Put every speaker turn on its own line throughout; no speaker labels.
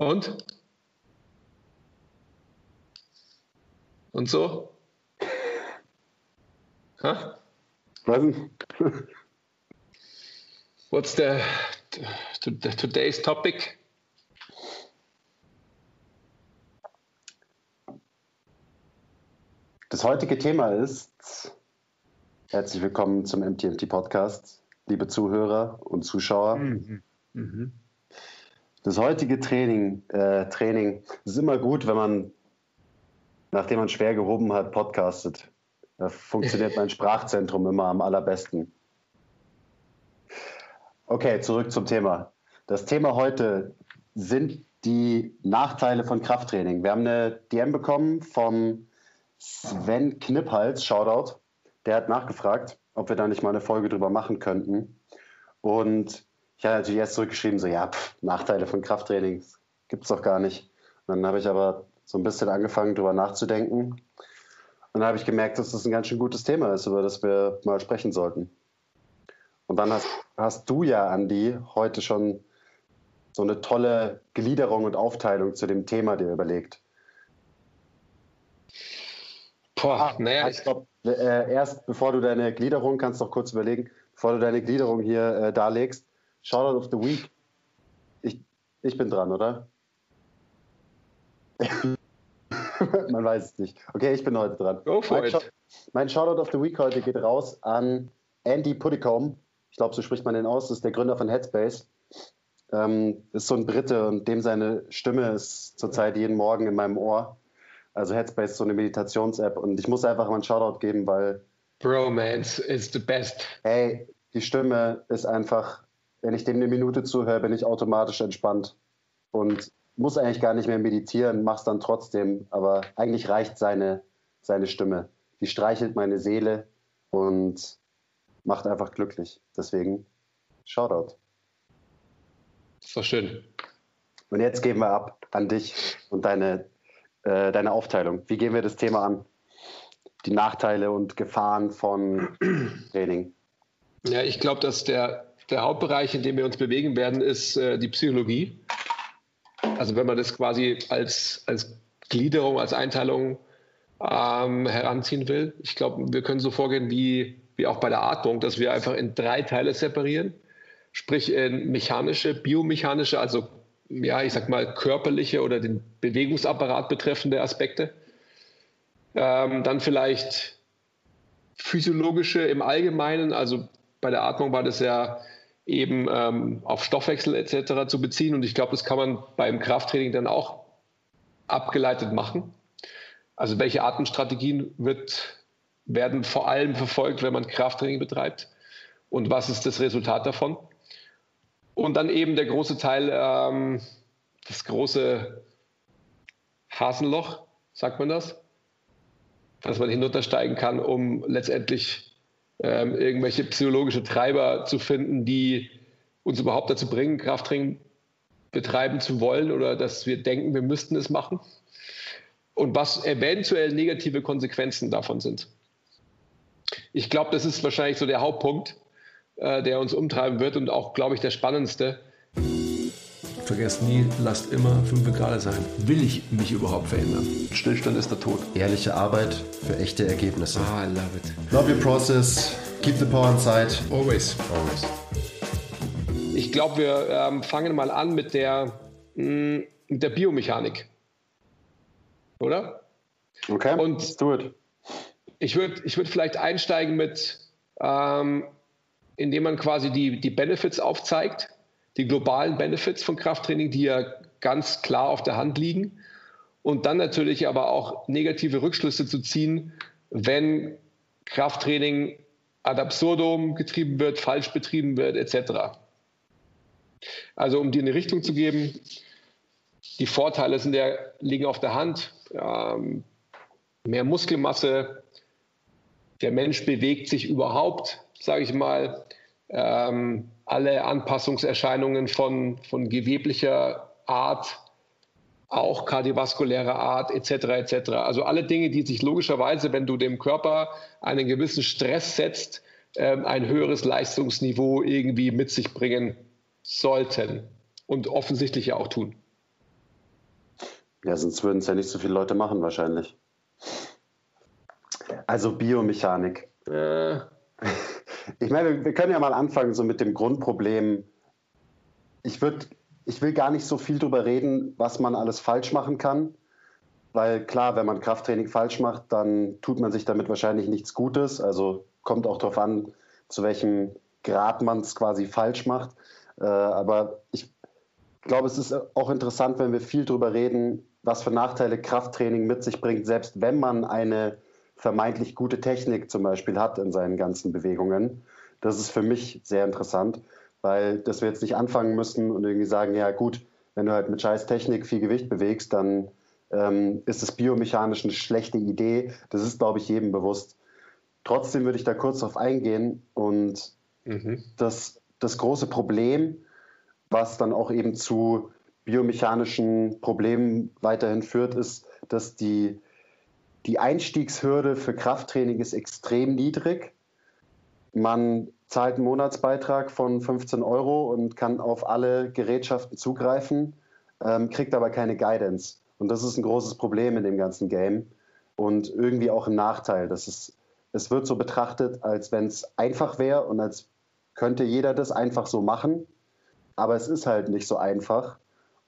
Und? Und so?
Huh? Was?
What's the, the, the today's topic?
Das heutige Thema ist, herzlich willkommen zum MTMT Podcast, liebe Zuhörer und Zuschauer. Mhm. Mhm. Das heutige Training, äh, Training ist immer gut, wenn man, nachdem man schwer gehoben hat, podcastet. Da funktioniert mein Sprachzentrum immer am allerbesten. Okay, zurück zum Thema. Das Thema heute sind die Nachteile von Krafttraining. Wir haben eine DM bekommen vom Sven Knipphals, Shoutout, der hat nachgefragt, ob wir da nicht mal eine Folge drüber machen könnten. Und ich habe natürlich erst zurückgeschrieben, so, ja, pff, Nachteile von Krafttraining gibt es doch gar nicht. Und dann habe ich aber so ein bisschen angefangen, drüber nachzudenken. Und dann habe ich gemerkt, dass das ein ganz schön gutes Thema ist, über das wir mal sprechen sollten. Und dann hast, hast du ja, Andi, heute schon so eine tolle Gliederung und Aufteilung zu dem Thema dir überlegt. Boah, ah, naja. Ich glaube, äh, erst bevor du deine Gliederung, kannst du noch kurz überlegen, bevor du deine Gliederung hier äh, darlegst, Shoutout of the Week. Ich, ich bin dran, oder? Man weiß es nicht. Okay, ich bin heute dran. Go for mein, it. mein Shoutout of the Week heute geht raus an Andy Puddicombe. Ich glaube, so spricht man den aus. Das ist der Gründer von Headspace. Ähm, ist so ein Brite und dem seine Stimme ist zurzeit jeden Morgen in meinem Ohr. Also Headspace ist so eine Meditations-App und ich muss einfach mal einen Shoutout geben, weil.
Bromance is the best.
Hey, die Stimme ist einfach, wenn ich dem eine Minute zuhöre, bin ich automatisch entspannt und muss eigentlich gar nicht mehr meditieren, mach's dann trotzdem, aber eigentlich reicht seine, seine Stimme. Die streichelt meine Seele und macht einfach glücklich. Deswegen Shoutout.
Das war schön.
Und jetzt geben wir ab an dich und deine äh, deine Aufteilung. Wie gehen wir das Thema an? Die Nachteile und Gefahren von Training.
Ja, ich glaube, dass der, der Hauptbereich, in dem wir uns bewegen werden, ist äh, die Psychologie. Also wenn man das quasi als, als Gliederung, als Einteilung ähm, heranziehen will. Ich glaube, wir können so vorgehen wie, wie auch bei der Atmung, dass wir einfach in drei Teile separieren. Sprich in mechanische, biomechanische, also ja, ich sag mal, körperliche oder den Bewegungsapparat betreffende Aspekte. Ähm, dann vielleicht physiologische im Allgemeinen, also bei der Atmung war das ja eben ähm, auf Stoffwechsel etc. zu beziehen und ich glaube, das kann man beim Krafttraining dann auch abgeleitet machen. Also welche Atemstrategien wird, werden vor allem verfolgt, wenn man Krafttraining betreibt und was ist das Resultat davon? Und dann eben der große Teil, ähm, das große Hasenloch, sagt man das? Dass man hinuntersteigen kann, um letztendlich ähm, irgendwelche psychologische Treiber zu finden, die uns überhaupt dazu bringen, Krafttraining betreiben zu wollen oder dass wir denken, wir müssten es machen. Und was eventuell negative Konsequenzen davon sind. Ich glaube, das ist wahrscheinlich so der Hauptpunkt, äh, der uns umtreiben wird und auch, glaube ich, der spannendste.
Vergesst nie, lasst immer 5 Grad sein. Will ich mich überhaupt verändern? Stillstand ist der Tod.
Ehrliche Arbeit für echte Ergebnisse.
Ah, I love it.
Love your process. Keep the power inside.
Always.
Always.
Ich glaube, wir ähm, fangen mal an mit der, mh, mm, mit der Biomechanik. Oder?
Okay,
und let's do it. Ich würde ich würd vielleicht einsteigen mit, ähm, indem man quasi die, die Benefits aufzeigt, die globalen Benefits von Krafttraining, die ja ganz klar auf der Hand liegen. Und dann natürlich aber auch negative Rückschlüsse zu ziehen, wenn Krafttraining ad absurdum getrieben wird, falsch betrieben wird, etc. Also um dir eine Richtung zu geben, die Vorteile sind ja, liegen auf der Hand. Ähm, mehr Muskelmasse, der Mensch bewegt sich überhaupt, sage ich mal, ähm, alle Anpassungserscheinungen von, von geweblicher Art, auch kardiovaskulärer Art etc. etc. Also alle Dinge, die sich logischerweise, wenn du dem Körper einen gewissen Stress setzt, ähm, ein höheres Leistungsniveau irgendwie mit sich bringen sollten und offensichtlich ja auch tun.
Ja, sonst würden es ja nicht so viele Leute machen wahrscheinlich. Also Biomechanik. Äh. Ich meine, wir können ja mal anfangen so mit dem Grundproblem. Ich, würd, ich will gar nicht so viel darüber reden, was man alles falsch machen kann. Weil klar, wenn man Krafttraining falsch macht, dann tut man sich damit wahrscheinlich nichts Gutes. Also kommt auch darauf an, zu welchem Grad man es quasi falsch macht. Äh, aber ich glaube, es ist auch interessant, wenn wir viel darüber reden, was für Nachteile Krafttraining mit sich bringt, selbst wenn man eine vermeintlich gute Technik zum Beispiel hat in seinen ganzen Bewegungen. Das ist für mich sehr interessant, weil dass wir jetzt nicht anfangen müssen und irgendwie sagen, ja gut, wenn du halt mit scheiß Technik viel Gewicht bewegst, dann ähm, ist es biomechanisch eine schlechte Idee. Das ist, glaube ich, jedem bewusst. Trotzdem würde ich da kurz drauf eingehen und mhm. das, das große Problem, was dann auch eben zu biomechanischen Problemen weiterhin führt, ist, dass die, die Einstiegshürde für Krafttraining ist extrem niedrig. Man zahlt einen Monatsbeitrag von 15 Euro und kann auf alle Gerätschaften zugreifen, ähm, kriegt aber keine Guidance. Und das ist ein großes Problem in dem ganzen Game und irgendwie auch ein Nachteil. Das ist, es wird so betrachtet, als wenn es einfach wäre und als könnte jeder das einfach so machen. Aber es ist halt nicht so einfach.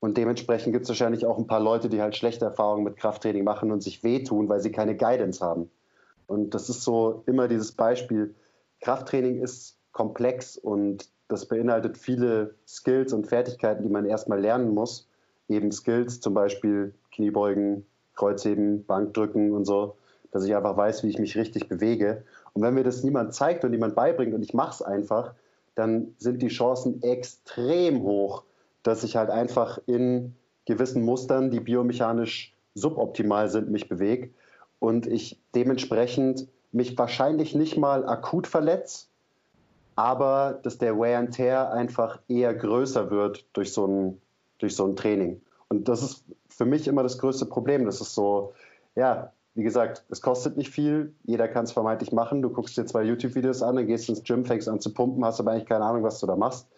Und dementsprechend gibt es wahrscheinlich auch ein paar Leute, die halt schlechte Erfahrungen mit Krafttraining machen und sich wehtun, weil sie keine Guidance haben. Und das ist so immer dieses Beispiel. Krafttraining ist komplex und das beinhaltet viele Skills und Fertigkeiten, die man erstmal lernen muss. Eben Skills, zum Beispiel Kniebeugen, Kreuzheben, Bankdrücken und so, dass ich einfach weiß, wie ich mich richtig bewege. Und wenn mir das niemand zeigt und niemand beibringt und ich mache es einfach, dann sind die Chancen extrem hoch, dass ich halt einfach in gewissen Mustern, die biomechanisch suboptimal sind, mich bewege und ich dementsprechend mich wahrscheinlich nicht mal akut verletze, aber dass der Wear and Tear einfach eher größer wird durch so ein, durch so ein Training. Und das ist für mich immer das größte Problem. Das ist so, ja, wie gesagt, es kostet nicht viel, jeder kann es vermeintlich machen. Du guckst dir zwei YouTube-Videos an, dann gehst ins Gym, fängst an zu pumpen, hast aber eigentlich keine Ahnung, was du da machst.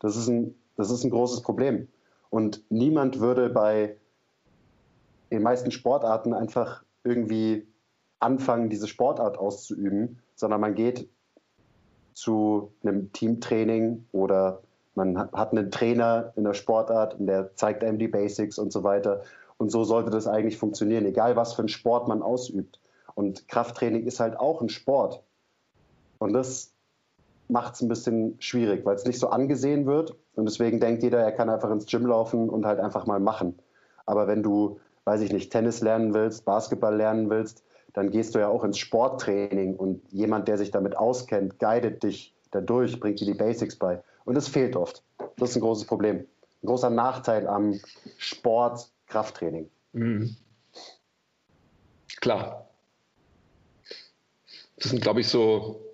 Das ist ein, das ist ein großes Problem. Und niemand würde bei den meisten Sportarten einfach irgendwie anfangen, diese Sportart auszuüben, sondern man geht zu einem Teamtraining oder man hat einen Trainer in der Sportart und der zeigt einem die Basics und so weiter. Und so sollte das eigentlich funktionieren, egal was für einen Sport man ausübt. Und Krafttraining ist halt auch ein Sport. Und das macht es ein bisschen schwierig, weil es nicht so angesehen wird. Und deswegen denkt jeder, er kann einfach ins Gym laufen und halt einfach mal machen. Aber wenn du, weiß ich nicht, Tennis lernen willst, Basketball lernen willst, dann gehst du ja auch ins Sporttraining und jemand, der sich damit auskennt, guidet dich dadurch, bringt dir die Basics bei. Und das fehlt oft. Das ist ein großes Problem. Ein großer Nachteil am Sport Krafttraining. Mhm.
Klar. Das sind, glaube ich, so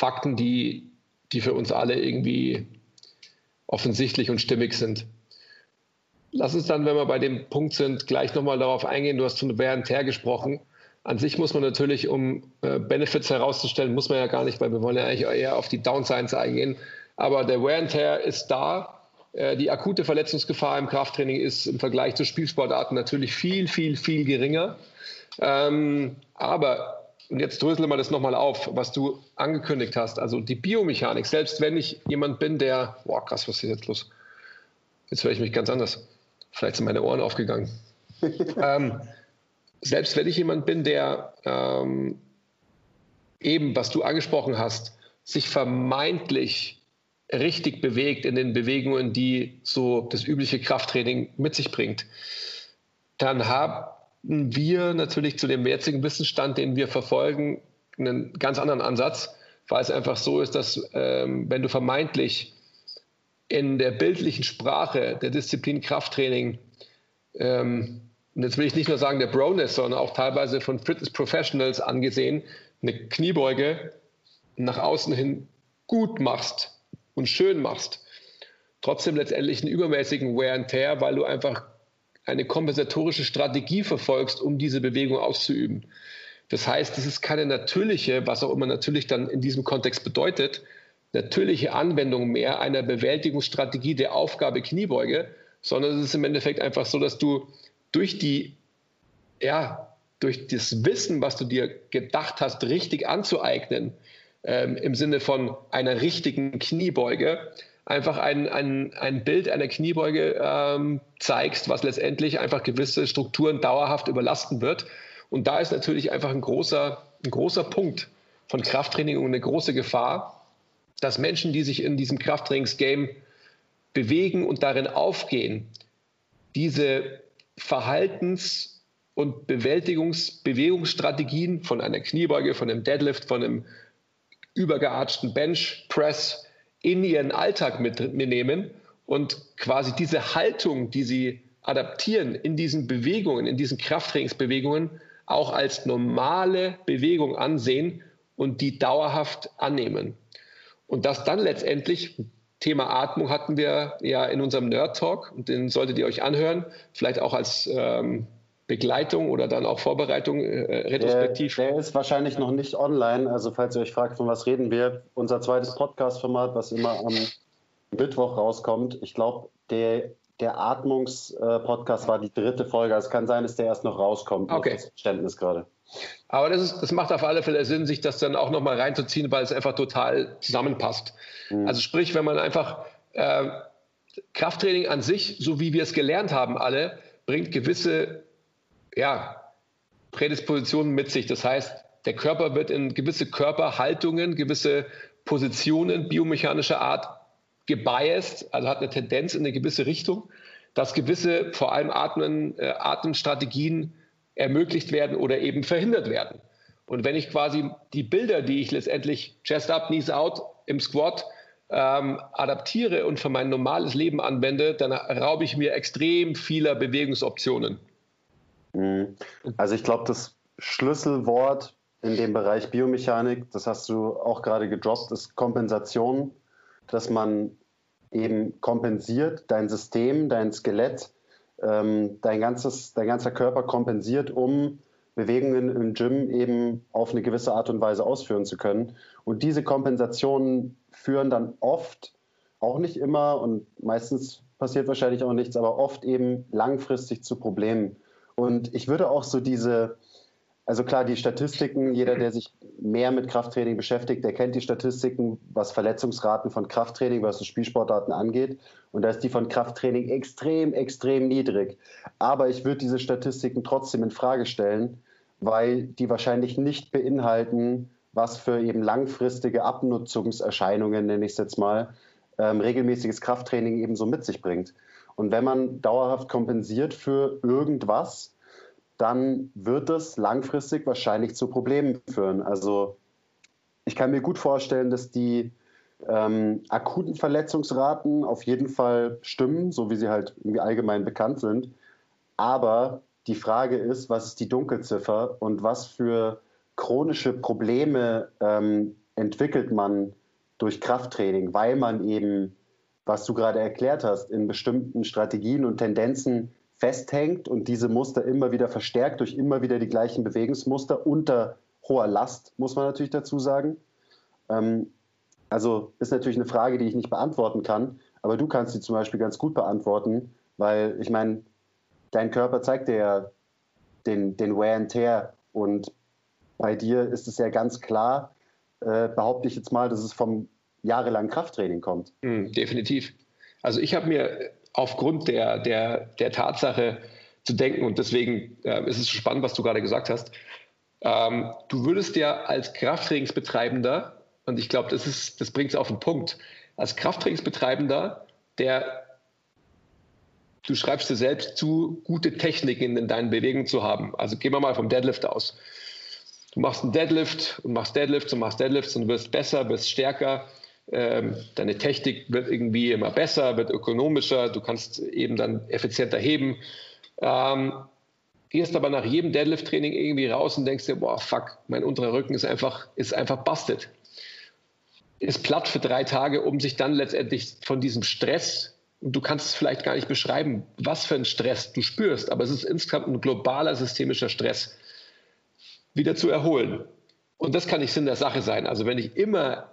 Fakten, die, die für uns alle irgendwie offensichtlich und stimmig sind. Lass uns dann, wenn wir bei dem Punkt sind, gleich nochmal darauf eingehen. Du hast von Wear and Tear gesprochen. An sich muss man natürlich, um äh, Benefits herauszustellen, muss man ja gar nicht, weil wir wollen ja eigentlich eher auf die Downsides eingehen. Aber der Wear and Tear ist da äh, die akute Verletzungsgefahr im Krafttraining ist im Vergleich zu Spielsportarten natürlich viel, viel, viel geringer. Ähm, aber, und jetzt drösel mal das nochmal auf, was du angekündigt hast, also die Biomechanik, selbst wenn ich jemand bin, der, boah, krass, was ist jetzt los? Jetzt höre ich mich ganz anders. Vielleicht sind meine Ohren aufgegangen. ähm, selbst wenn ich jemand bin, der ähm, eben, was du angesprochen hast, sich vermeintlich richtig bewegt in den Bewegungen, die so das übliche Krafttraining mit sich bringt, dann haben wir natürlich zu dem jetzigen Wissensstand, den wir verfolgen, einen ganz anderen Ansatz, weil es einfach so ist, dass ähm, wenn du vermeintlich in der bildlichen Sprache der Disziplin Krafttraining, ähm, und jetzt will ich nicht nur sagen der Broness, sondern auch teilweise von Fitness Professionals angesehen, eine Kniebeuge nach außen hin gut machst, und schön machst, trotzdem letztendlich einen übermäßigen Wear and Tear, weil du einfach eine kompensatorische Strategie verfolgst, um diese Bewegung auszuüben. Das heißt, es ist keine natürliche, was auch immer natürlich dann in diesem Kontext bedeutet, natürliche Anwendung mehr einer Bewältigungsstrategie der Aufgabe Kniebeuge, sondern es ist im Endeffekt einfach so, dass du durch die, ja, durch das Wissen, was du dir gedacht hast, richtig anzueignen, ähm, im Sinne von einer richtigen Kniebeuge, einfach ein, ein, ein Bild einer Kniebeuge ähm, zeigst, was letztendlich einfach gewisse Strukturen dauerhaft überlasten wird. Und da ist natürlich einfach ein großer, ein großer Punkt von Krafttraining und eine große Gefahr, dass Menschen, die sich in diesem Krafttrainingsgame bewegen und darin aufgehen, diese Verhaltens- und Bewältigungs-, Bewegungsstrategien von einer Kniebeuge, von einem Deadlift, von einem übergeartschten Bench Press in ihren Alltag mitnehmen und quasi diese Haltung, die sie adaptieren in diesen Bewegungen, in diesen Krafttrainingsbewegungen, auch als normale Bewegung ansehen und die dauerhaft annehmen. Und das dann letztendlich, Thema Atmung hatten wir ja in unserem Nerd Talk und den solltet ihr euch anhören, vielleicht auch als ähm, Begleitung oder dann auch Vorbereitung äh, retrospektiv.
Der, der, ist wahrscheinlich noch nicht online, also falls ihr euch fragt, von was reden wir, unser zweites Podcast-Format, was immer am Mittwoch rauskommt, ich glaube, der, der Atmungs-Podcast war die dritte Folge, also es kann sein, dass der erst noch rauskommt.
Okay. Das Verständnis gerade. Aber das, ist, das macht auf alle Fälle Sinn, sich das dann auch nochmal reinzuziehen, weil es einfach total zusammenpasst. Mhm. Also sprich, wenn man einfach äh, Krafttraining an sich, so wie wir es gelernt haben alle, bringt gewisse ja, Prädispositionen mit sich. Das heißt, der Körper wird in gewisse Körperhaltungen, gewisse Positionen biomechanischer Art gebiased, also hat eine Tendenz in eine gewisse Richtung, dass gewisse, vor allem Atmen, äh, Atemstrategien ermöglicht werden oder eben verhindert werden. Und wenn ich quasi die Bilder, die ich letztendlich Chest up, Knees out im Squat ähm, adaptiere und für mein normales Leben anwende, dann raube ich mir extrem vieler Bewegungsoptionen.
Mhm. Also ich glaube, das Schlüsselwort in dem Bereich Biomechanik, das hast du auch gerade gedroppt, ist Kompensation, dass man eben kompensiert, dein System, dein Skelett ähm, dein, ganzes, dein ganzer Körper kompensiert, um Bewegungen im Gym eben auf eine gewisse Art und Weise ausführen zu können. Und diese Kompensationen führen dann oft, auch nicht immer und meistens passiert wahrscheinlich auch nichts, aber oft eben langfristig zu Problemen. Und ich würde auch so diese, also klar, die Statistiken, jeder, der sich mehr mit Krafttraining beschäftigt, der kennt die Statistiken, was Verletzungsraten von Krafttraining versus Spielsportarten angeht. Und da ist die von Krafttraining extrem, extrem niedrig. Aber ich würde diese Statistiken trotzdem in Frage stellen, weil die wahrscheinlich nicht beinhalten, was für eben langfristige Abnutzungserscheinungen, nenne ich es jetzt mal, ähm, regelmäßiges Krafttraining eben so mit sich bringt. Und wenn man dauerhaft kompensiert für irgendwas, dann wird es langfristig wahrscheinlich zu Problemen führen. Also ich kann mir gut vorstellen, dass die ähm, akuten Verletzungsraten auf jeden Fall stimmen, so wie sie halt irgendwie allgemein bekannt sind. Aber die Frage ist, was ist die Dunkelziffer und was für chronische Probleme ähm, entwickelt man durch Krafttraining, weil man eben, was du gerade erklärt hast, in bestimmten Strategien und Tendenzen festhängt und diese Muster immer wieder verstärkt durch immer wieder die gleichen Bewegungsmuster unter hoher Last, muss man natürlich dazu sagen. Ähm, also ist natürlich eine Frage, die ich nicht beantworten kann, aber du kannst sie zum Beispiel ganz gut beantworten, weil ich meine, dein Körper zeigt dir ja den, den Wear and Tear und bei dir ist es ja ganz klar, äh, behaupte ich jetzt mal, dass es vom jahrelangen Krafttraining kommt.
Mm, definitiv. Also ich habe mir aufgrund der, der, der Tatsache zu denken. Und deswegen äh, ist es spannend, was du gerade gesagt hast. Ähm, du würdest ja als Krafttrainingsbetreibender, und ich glaube, das, das bringt es auf den Punkt, als Krafttrainingsbetreibender, der du schreibst dir selbst zu, gute Techniken in deinen Bewegungen zu haben. Also gehen wir mal vom Deadlift aus. Du machst einen Deadlift und machst Deadlifts und machst Deadlifts und wirst besser, wirst stärker deine Technik wird irgendwie immer besser, wird ökonomischer, du kannst eben dann effizienter heben. Ähm, gehst aber nach jedem Deadlift-Training irgendwie raus und denkst dir, boah, fuck, mein unterer Rücken ist einfach, ist einfach busted. Ist platt für drei Tage, um sich dann letztendlich von diesem Stress, und du kannst es vielleicht gar nicht beschreiben, was für ein Stress du spürst, aber es ist insgesamt ein globaler systemischer Stress, wieder zu erholen. Und das kann nicht Sinn der Sache sein. Also wenn ich immer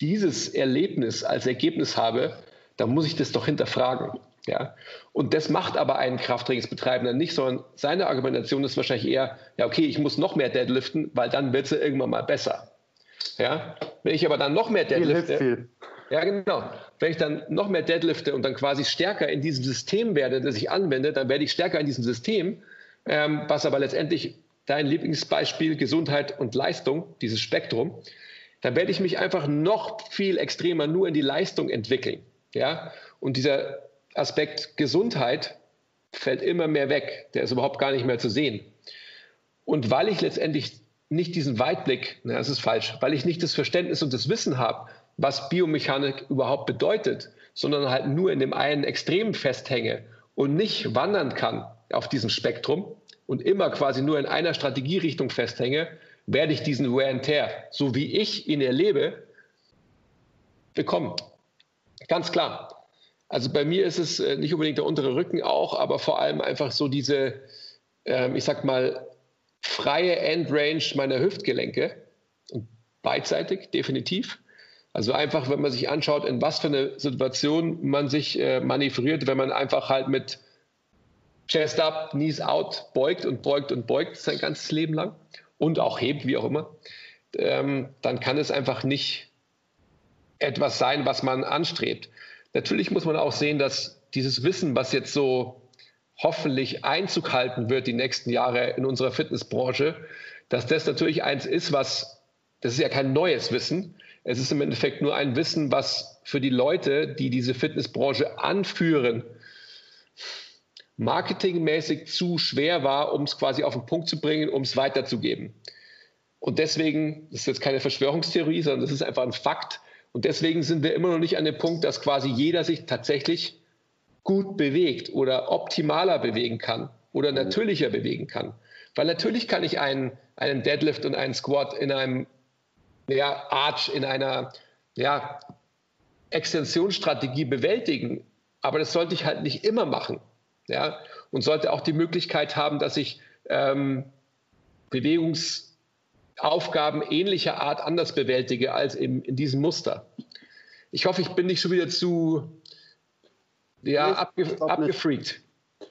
dieses Erlebnis als Ergebnis habe, dann muss ich das doch hinterfragen. Ja? Und das macht aber einen Krafttrainingsbetreibender nicht, sondern seine Argumentation ist wahrscheinlich eher, ja, okay, ich muss noch mehr deadliften, weil dann wird es irgendwann mal besser. Ja? Wenn ich aber dann noch mehr deadlifte, viel, viel. Ja, genau. Wenn ich dann noch mehr deadlifte und dann quasi stärker in diesem System werde, das ich anwende, dann werde ich stärker in diesem System, ähm, was aber letztendlich dein Lieblingsbeispiel Gesundheit und Leistung, dieses Spektrum, dann werde ich mich einfach noch viel extremer nur in die Leistung entwickeln. Ja? Und dieser Aspekt Gesundheit fällt immer mehr weg. Der ist überhaupt gar nicht mehr zu sehen. Und weil ich letztendlich nicht diesen Weitblick, na, das ist falsch, weil ich nicht das Verständnis und das Wissen habe, was Biomechanik überhaupt bedeutet, sondern halt nur in dem einen Extrem festhänge und nicht wandern kann auf diesem Spektrum und immer quasi nur in einer Strategierichtung festhänge, werde ich diesen Wear and Tear, so wie ich ihn erlebe, bekommen. Ganz klar. Also bei mir ist es äh, nicht unbedingt der untere Rücken auch, aber vor allem einfach so diese, ähm, ich sag mal, freie Endrange meiner Hüftgelenke. beidseitig, definitiv. Also einfach, wenn man sich anschaut, in was für eine Situation man sich äh, manövriert, wenn man einfach halt mit Chest up, Knees out beugt und beugt und beugt sein ganzes Leben lang und auch hebt, wie auch immer, ähm, dann kann es einfach nicht etwas sein, was man anstrebt. Natürlich muss man auch sehen, dass dieses Wissen, was jetzt so hoffentlich Einzug halten wird die nächsten Jahre in unserer Fitnessbranche, dass das natürlich eins ist, was, das ist ja kein neues Wissen, es ist im Endeffekt nur ein Wissen, was für die Leute, die diese Fitnessbranche anführen, marketingmäßig zu schwer war, um es quasi auf den Punkt zu bringen, um es weiterzugeben. Und deswegen, das ist jetzt keine Verschwörungstheorie, sondern das ist einfach ein Fakt. Und deswegen sind wir immer noch nicht an dem Punkt, dass quasi jeder sich tatsächlich gut bewegt oder optimaler bewegen kann oder natürlicher bewegen kann. Weil natürlich kann ich einen, einen Deadlift und einen Squat in einem ja, Arch, in einer ja, Extensionsstrategie bewältigen. Aber das sollte ich halt nicht immer machen ja, und sollte auch die Möglichkeit haben, dass ich ähm, Bewegungsaufgaben ähnlicher Art anders bewältige als in, in diesem Muster. Ich hoffe, ich bin nicht schon wieder zu ja, nee, abge abgefreakt.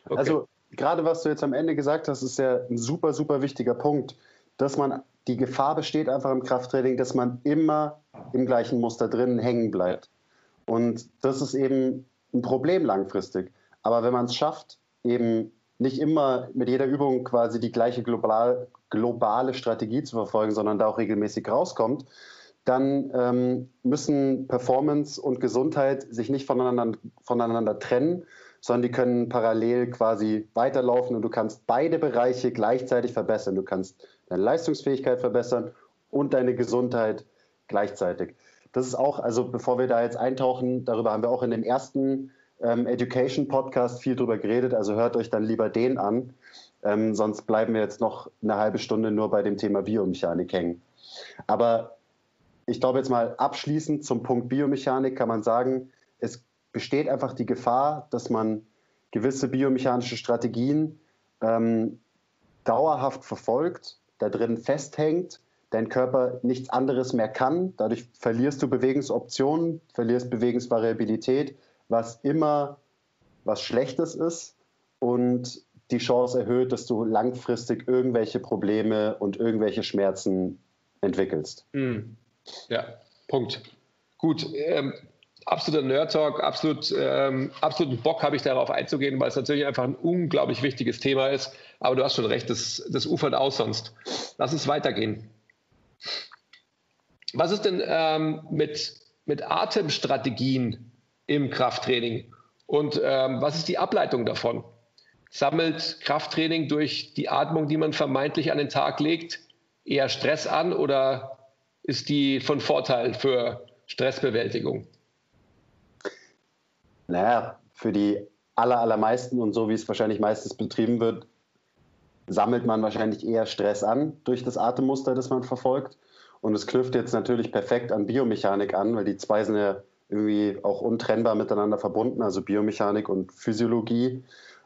Okay. Also gerade was du jetzt am Ende gesagt hast, ist ja ein super, super wichtiger Punkt, dass man die Gefahr besteht einfach im Krafttraining, dass man immer im gleichen Muster drin hängen bleibt. Und das ist eben ein Problem langfristig. Aber wenn man es schafft, eben nicht immer mit jeder Übung quasi die gleiche global, globale Strategie zu verfolgen, sondern da auch regelmäßig rauskommt, dann ähm, müssen Performance und Gesundheit sich nicht voneinander, voneinander trennen, sondern die können parallel quasi weiterlaufen und du kannst beide Bereiche gleichzeitig verbessern. Du kannst deine Leistungsfähigkeit verbessern und deine Gesundheit gleichzeitig. Das ist auch, also bevor wir da jetzt eintauchen, darüber haben wir auch in den ersten ähm, Education Podcast viel drüber geredet, also hört euch dann lieber den an. Ähm, sonst bleiben wir jetzt noch eine halbe Stunde nur bei dem Thema Biomechanik hängen. Aber ich glaube jetzt mal abschließend zum Punkt Biomechanik kann man sagen, es besteht einfach die Gefahr, dass man gewisse biomechanische Strategien ähm, dauerhaft verfolgt, da drin festhängt, dein Körper nichts anderes mehr kann. Dadurch verlierst du Bewegungsoptionen, verlierst Bewegungsvariabilität was immer was Schlechtes ist und die Chance erhöht, dass du langfristig irgendwelche Probleme und irgendwelche Schmerzen entwickelst.
Mhm. Ja, Punkt. Gut. Ähm, absoluter Nerd-Talk, absolut, ähm, absoluten Bock habe ich darauf einzugehen, weil es natürlich einfach ein unglaublich wichtiges Thema ist. Aber du hast schon recht, das, das ufert aus sonst. Lass uns weitergehen. Was ist denn ähm, mit, mit Atemstrategien im Krafttraining. Und ähm, was ist die Ableitung davon? Sammelt Krafttraining durch die Atmung, die man vermeintlich an den Tag legt, eher Stress an oder ist die von Vorteil für Stressbewältigung?
Naja, für die aller, allermeisten und so wie es wahrscheinlich meistens betrieben wird, sammelt man wahrscheinlich eher Stress an durch das Atemmuster, das man verfolgt. Und es knüpft jetzt natürlich perfekt an Biomechanik an, weil die zwei sind ja irgendwie auch untrennbar miteinander verbunden, also Biomechanik und Physiologie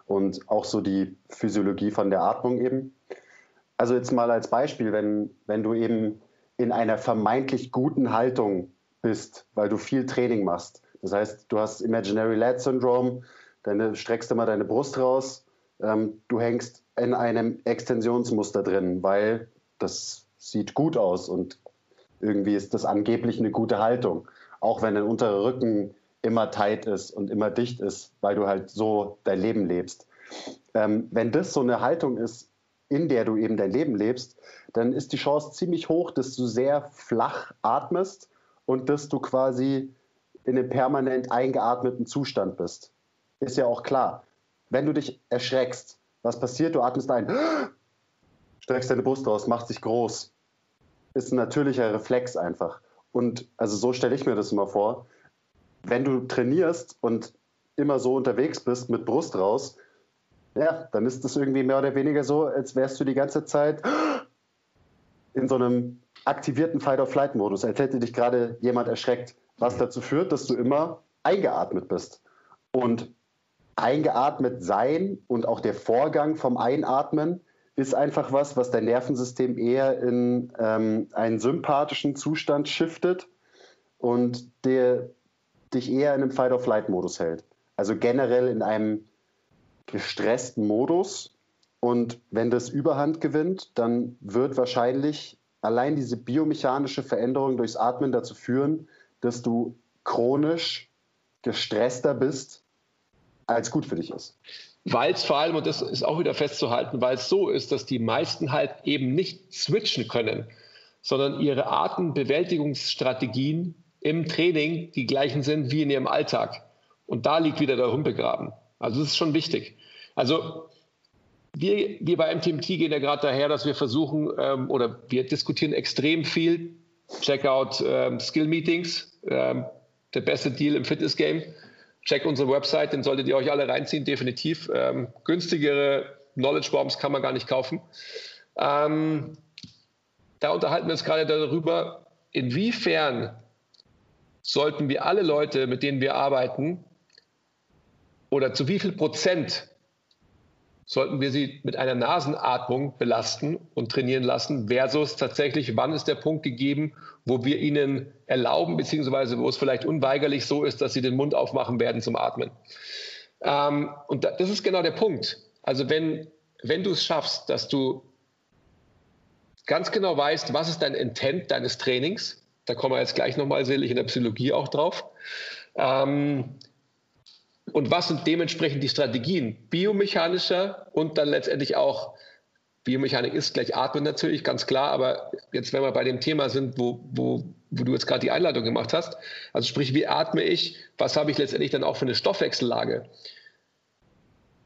und auch so die Physiologie von der Atmung eben. Also jetzt mal als Beispiel, wenn, wenn du eben in einer vermeintlich guten Haltung bist, weil du viel Training machst. Das heißt, du hast Imaginary Lat Syndrome, Deine, streckst immer deine Brust raus, ähm, du hängst in einem Extensionsmuster drin, weil das sieht gut aus und irgendwie ist das angeblich eine gute Haltung. Auch wenn dein unterer Rücken immer tight ist und immer dicht ist, weil du halt so dein Leben lebst. Ähm, wenn das so eine Haltung ist, in der du eben dein Leben lebst, dann ist die Chance ziemlich hoch, dass du sehr flach atmest und dass du quasi in einem permanent eingeatmeten Zustand bist. Ist ja auch klar. Wenn du dich erschreckst, was passiert? Du atmest ein, streckst deine Brust raus, machst dich groß. Ist ein natürlicher Reflex einfach. Und also so stelle ich mir das immer vor. Wenn du trainierst und immer so unterwegs bist mit Brust raus, ja, dann ist das irgendwie mehr oder weniger so, als wärst du die ganze Zeit in so einem aktivierten Fight-or-Flight-Modus, als hätte dich gerade jemand erschreckt, was dazu führt, dass du immer eingeatmet bist. Und eingeatmet sein und auch der Vorgang vom Einatmen ist einfach was, was dein Nervensystem eher in ähm, einen sympathischen Zustand shiftet und der dich eher in einem Fight-or-Flight-Modus hält. Also generell in einem gestressten Modus. Und wenn das Überhand gewinnt, dann wird wahrscheinlich allein diese biomechanische Veränderung durchs Atmen dazu führen, dass du chronisch gestresster bist, als gut für dich ist.
Weil es vor allem, und das ist auch wieder festzuhalten, weil es so ist, dass die meisten halt eben nicht switchen können, sondern ihre Artenbewältigungsstrategien im Training die gleichen sind wie in ihrem Alltag. Und da liegt wieder der Hund begraben. Also das ist schon wichtig. Also wir, wir bei MTMT gehen ja gerade daher, dass wir versuchen ähm, oder wir diskutieren extrem viel. Check out ähm, Skill Meetings, ähm, der beste Deal im Fitness Game. Check unsere Website, den solltet ihr euch alle reinziehen, definitiv. Ähm, günstigere Knowledge Bombs kann man gar nicht kaufen. Ähm, da unterhalten wir uns gerade darüber, inwiefern sollten wir alle Leute, mit denen wir arbeiten, oder zu wie viel Prozent sollten wir sie mit einer Nasenatmung belasten und trainieren lassen, versus tatsächlich, wann ist der Punkt gegeben, wo wir ihnen erlauben, beziehungsweise wo es vielleicht unweigerlich so ist, dass sie den Mund aufmachen werden zum Atmen. Ähm, und das ist genau der Punkt. Also wenn, wenn du es schaffst, dass du ganz genau weißt, was ist dein Intent deines Trainings, da kommen wir jetzt gleich nochmal selig in der Psychologie auch drauf, ähm, und was sind dementsprechend die Strategien biomechanischer und dann letztendlich auch Biomechanik ist gleich Atmen natürlich, ganz klar, aber jetzt, wenn wir bei dem Thema sind, wo, wo, wo du jetzt gerade die Einleitung gemacht hast, also sprich, wie atme ich, was habe ich letztendlich dann auch für eine Stoffwechsellage?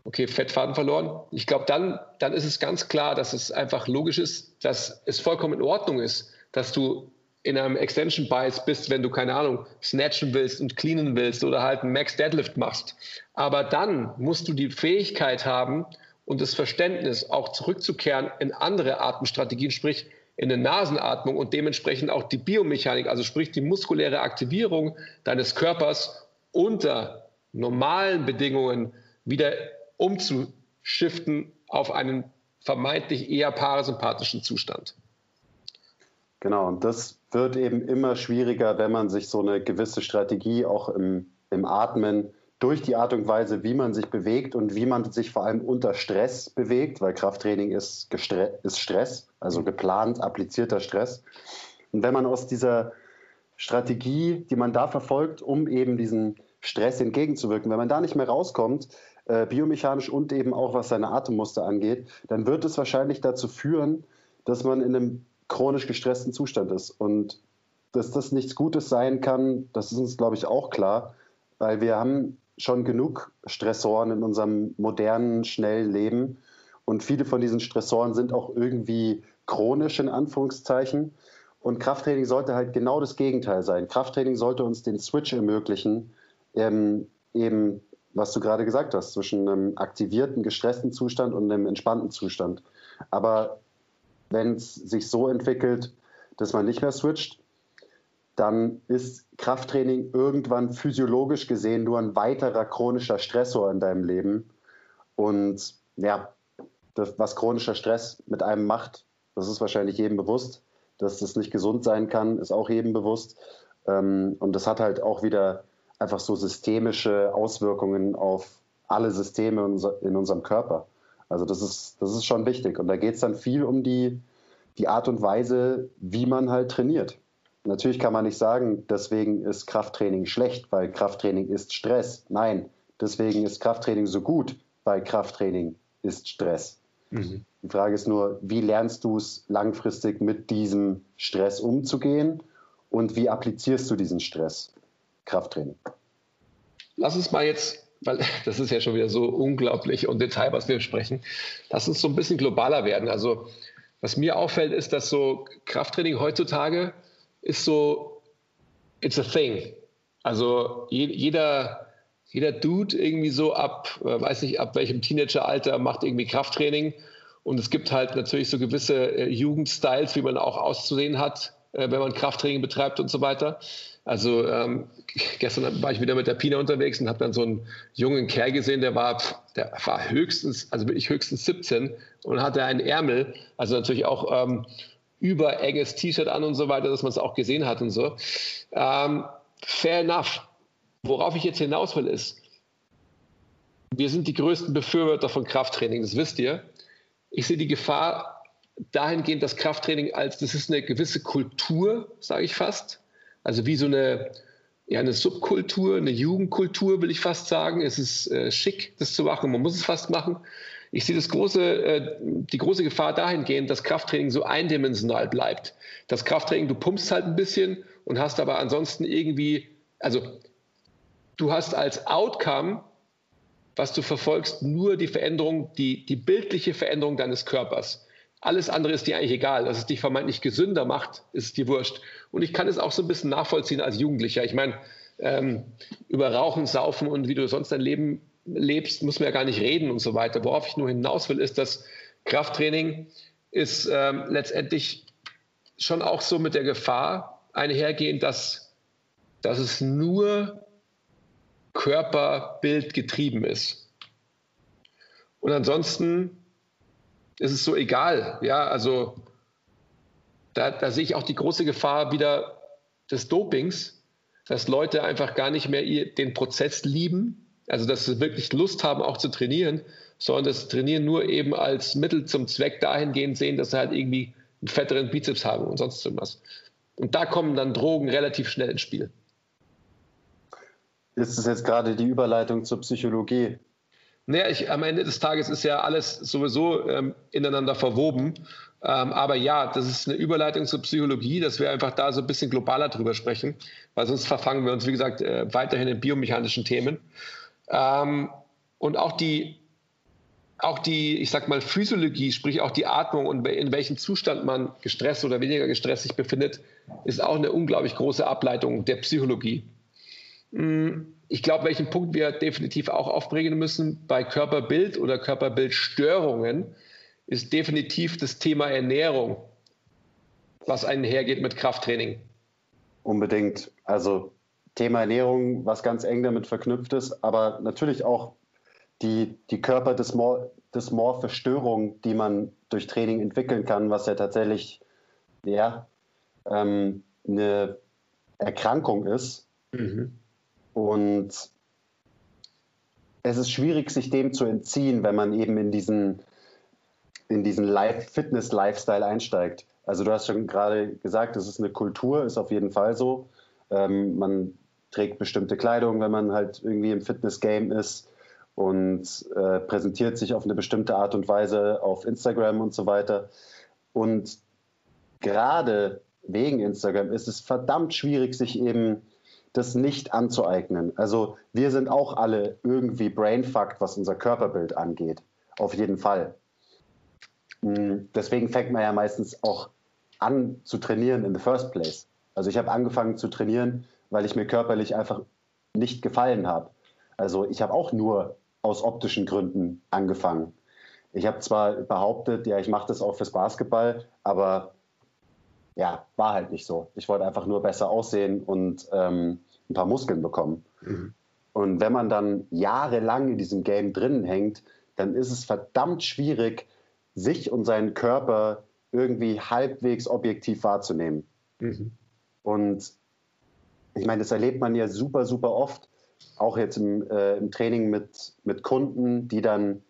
Okay, Fettfaden verloren. Ich glaube, dann, dann ist es ganz klar, dass es einfach logisch ist, dass es vollkommen in Ordnung ist, dass du in einem Extension Bias bist, wenn du, keine Ahnung, snatchen willst und cleanen willst oder halt einen Max Deadlift machst. Aber dann musst du die Fähigkeit haben und das Verständnis, auch zurückzukehren in andere Atemstrategien, sprich in eine Nasenatmung und dementsprechend auch die Biomechanik, also sprich die muskuläre Aktivierung deines Körpers unter normalen Bedingungen wieder umzuschiften auf einen vermeintlich eher parasympathischen Zustand.
Genau, und das wird eben immer schwieriger, wenn man sich so eine gewisse Strategie auch im, im Atmen durch die Art und Weise, wie man sich bewegt und wie man sich vor allem unter Stress bewegt, weil Krafttraining ist, ist Stress, also geplant, applizierter Stress. Und wenn man aus dieser Strategie, die man da verfolgt, um eben diesen Stress entgegenzuwirken, wenn man da nicht mehr rauskommt, äh, biomechanisch und eben auch was seine Atemmuster angeht, dann wird es wahrscheinlich dazu führen, dass man in einem chronisch gestressten Zustand ist. Und dass das nichts Gutes sein kann, das ist uns, glaube ich, auch klar, weil wir haben schon genug Stressoren in unserem modernen, schnellen Leben. Und viele von diesen Stressoren sind auch irgendwie chronisch in Anführungszeichen. Und Krafttraining sollte halt genau das Gegenteil sein. Krafttraining sollte uns den Switch ermöglichen, ähm, eben, was du gerade gesagt hast, zwischen einem aktivierten, gestressten Zustand und einem entspannten Zustand. Aber wenn es sich so entwickelt, dass man nicht mehr switcht, dann ist Krafttraining irgendwann physiologisch gesehen nur ein weiterer chronischer Stressor in deinem Leben. Und ja, das, was chronischer Stress mit einem macht, das ist wahrscheinlich jedem bewusst. Dass das nicht gesund sein kann, ist auch jedem bewusst. Ähm, und das hat halt auch wieder einfach so systemische Auswirkungen auf alle Systeme in unserem Körper. Also das ist, das ist schon wichtig. Und da geht es dann viel um die, die Art und Weise, wie man halt trainiert. Natürlich kann man nicht sagen, deswegen ist Krafttraining schlecht, weil Krafttraining ist Stress. Nein, deswegen ist Krafttraining so gut, weil Krafttraining ist Stress. Mhm. Die Frage ist nur, wie lernst du es langfristig mit diesem Stress umzugehen und wie applizierst du diesen Stress? Krafttraining.
Lass uns mal jetzt, weil das ist ja schon wieder so unglaublich und Detail, was wir sprechen, lass uns so ein bisschen globaler werden. Also was mir auffällt, ist, dass so Krafttraining heutzutage ist so, it's a thing. Also jeder, jeder Dude irgendwie so ab, äh, weiß nicht, ab welchem Teenageralter macht irgendwie Krafttraining. Und es gibt halt natürlich so gewisse äh, Jugendstyles, wie man auch auszusehen hat, äh, wenn man Krafttraining betreibt und so weiter. Also ähm, gestern war ich wieder mit der Pina unterwegs und habe dann so einen jungen Kerl gesehen, der war, der war höchstens, also wirklich höchstens 17 und hatte einen Ärmel, also natürlich auch ähm, überenges T-Shirt an und so weiter, dass man es auch gesehen hat und so. Ähm, fair enough. Worauf ich jetzt hinaus will, ist, wir sind die größten Befürworter von Krafttraining, das wisst ihr. Ich sehe die Gefahr dahingehend, dass Krafttraining als, das ist eine gewisse Kultur, sage ich fast. Also wie so eine, ja, eine Subkultur, eine Jugendkultur, will ich fast sagen. Es ist äh, schick, das zu machen. Man muss es fast machen. Ich sehe das große, äh, die große Gefahr dahingehend, dass Krafttraining so eindimensional bleibt. Das Krafttraining, du pumpst halt ein bisschen und hast aber ansonsten irgendwie, also du hast als Outcome, was du verfolgst, nur die Veränderung, die, die bildliche Veränderung deines Körpers. Alles andere ist dir eigentlich egal. Dass es dich vermeintlich gesünder macht, ist dir wurscht. Und ich kann es auch so ein bisschen nachvollziehen als Jugendlicher. Ich meine, ähm, über Rauchen, Saufen und wie du sonst dein Leben lebst, muss man ja gar nicht reden und so weiter. Worauf ich nur hinaus will, ist, dass Krafttraining ist ähm, letztendlich schon auch so mit der Gefahr einhergehend, dass, dass es nur Körperbild getrieben ist. Und ansonsten ist es so egal. Ja, also da, da sehe ich auch die große Gefahr wieder des Dopings, dass Leute einfach gar nicht mehr den Prozess lieben, also dass sie wirklich Lust haben, auch zu trainieren, sondern das Trainieren nur eben als Mittel zum Zweck dahingehend sehen, dass sie halt irgendwie einen fetteren Bizeps haben und sonst irgendwas. Und da kommen dann Drogen relativ schnell ins Spiel.
Ist es jetzt gerade die Überleitung zur Psychologie?
Naja, ich, am Ende des Tages ist ja alles sowieso ähm, ineinander verwoben. Ähm, aber ja, das ist eine Überleitung zur Psychologie, dass wir einfach da so ein bisschen globaler drüber sprechen, weil sonst verfangen wir uns, wie gesagt, äh, weiterhin in biomechanischen Themen. Ähm, und auch die, auch die, ich sag mal, Physiologie, sprich auch die Atmung und in welchem Zustand man gestresst oder weniger gestresst sich befindet, ist auch eine unglaublich große Ableitung der Psychologie. Hm, ich glaube, welchen Punkt wir definitiv auch aufbringen müssen bei Körperbild oder Körperbildstörungen, ist definitiv das Thema Ernährung, was einhergeht mit Krafttraining.
Unbedingt. Also Thema Ernährung, was ganz eng damit verknüpft ist, aber natürlich auch die, die körperdysmorphe Störung, die man durch Training entwickeln kann, was ja tatsächlich ja, ähm, eine Erkrankung ist. Mhm. Und es ist schwierig, sich dem zu entziehen, wenn man eben in diesen, in diesen Fitness-Lifestyle einsteigt. Also du hast schon gerade gesagt, es ist eine Kultur, ist auf jeden Fall so. Ähm, man trägt bestimmte Kleidung, wenn man halt irgendwie im Fitness-Game ist und äh, präsentiert sich auf eine bestimmte Art und Weise auf Instagram und so weiter. Und gerade wegen Instagram ist es verdammt schwierig, sich eben das nicht anzueignen. Also wir sind auch alle irgendwie brainfucked, was unser Körperbild angeht. Auf jeden Fall. Hm, deswegen fängt man ja meistens auch an zu trainieren in the first place. Also ich habe angefangen zu trainieren, weil ich mir körperlich einfach nicht gefallen habe. Also ich habe auch nur aus optischen Gründen angefangen. Ich habe zwar behauptet, ja, ich mache das auch fürs Basketball, aber ja, war halt nicht so. Ich wollte einfach nur besser aussehen und ähm, ein paar Muskeln bekommen. Mhm. Und wenn man dann jahrelang in diesem Game drinnen hängt, dann ist es verdammt schwierig, sich und seinen Körper irgendwie halbwegs objektiv wahrzunehmen. Mhm. Und ich meine, das erlebt man ja super, super oft, auch jetzt im, äh, im Training mit, mit Kunden, die dann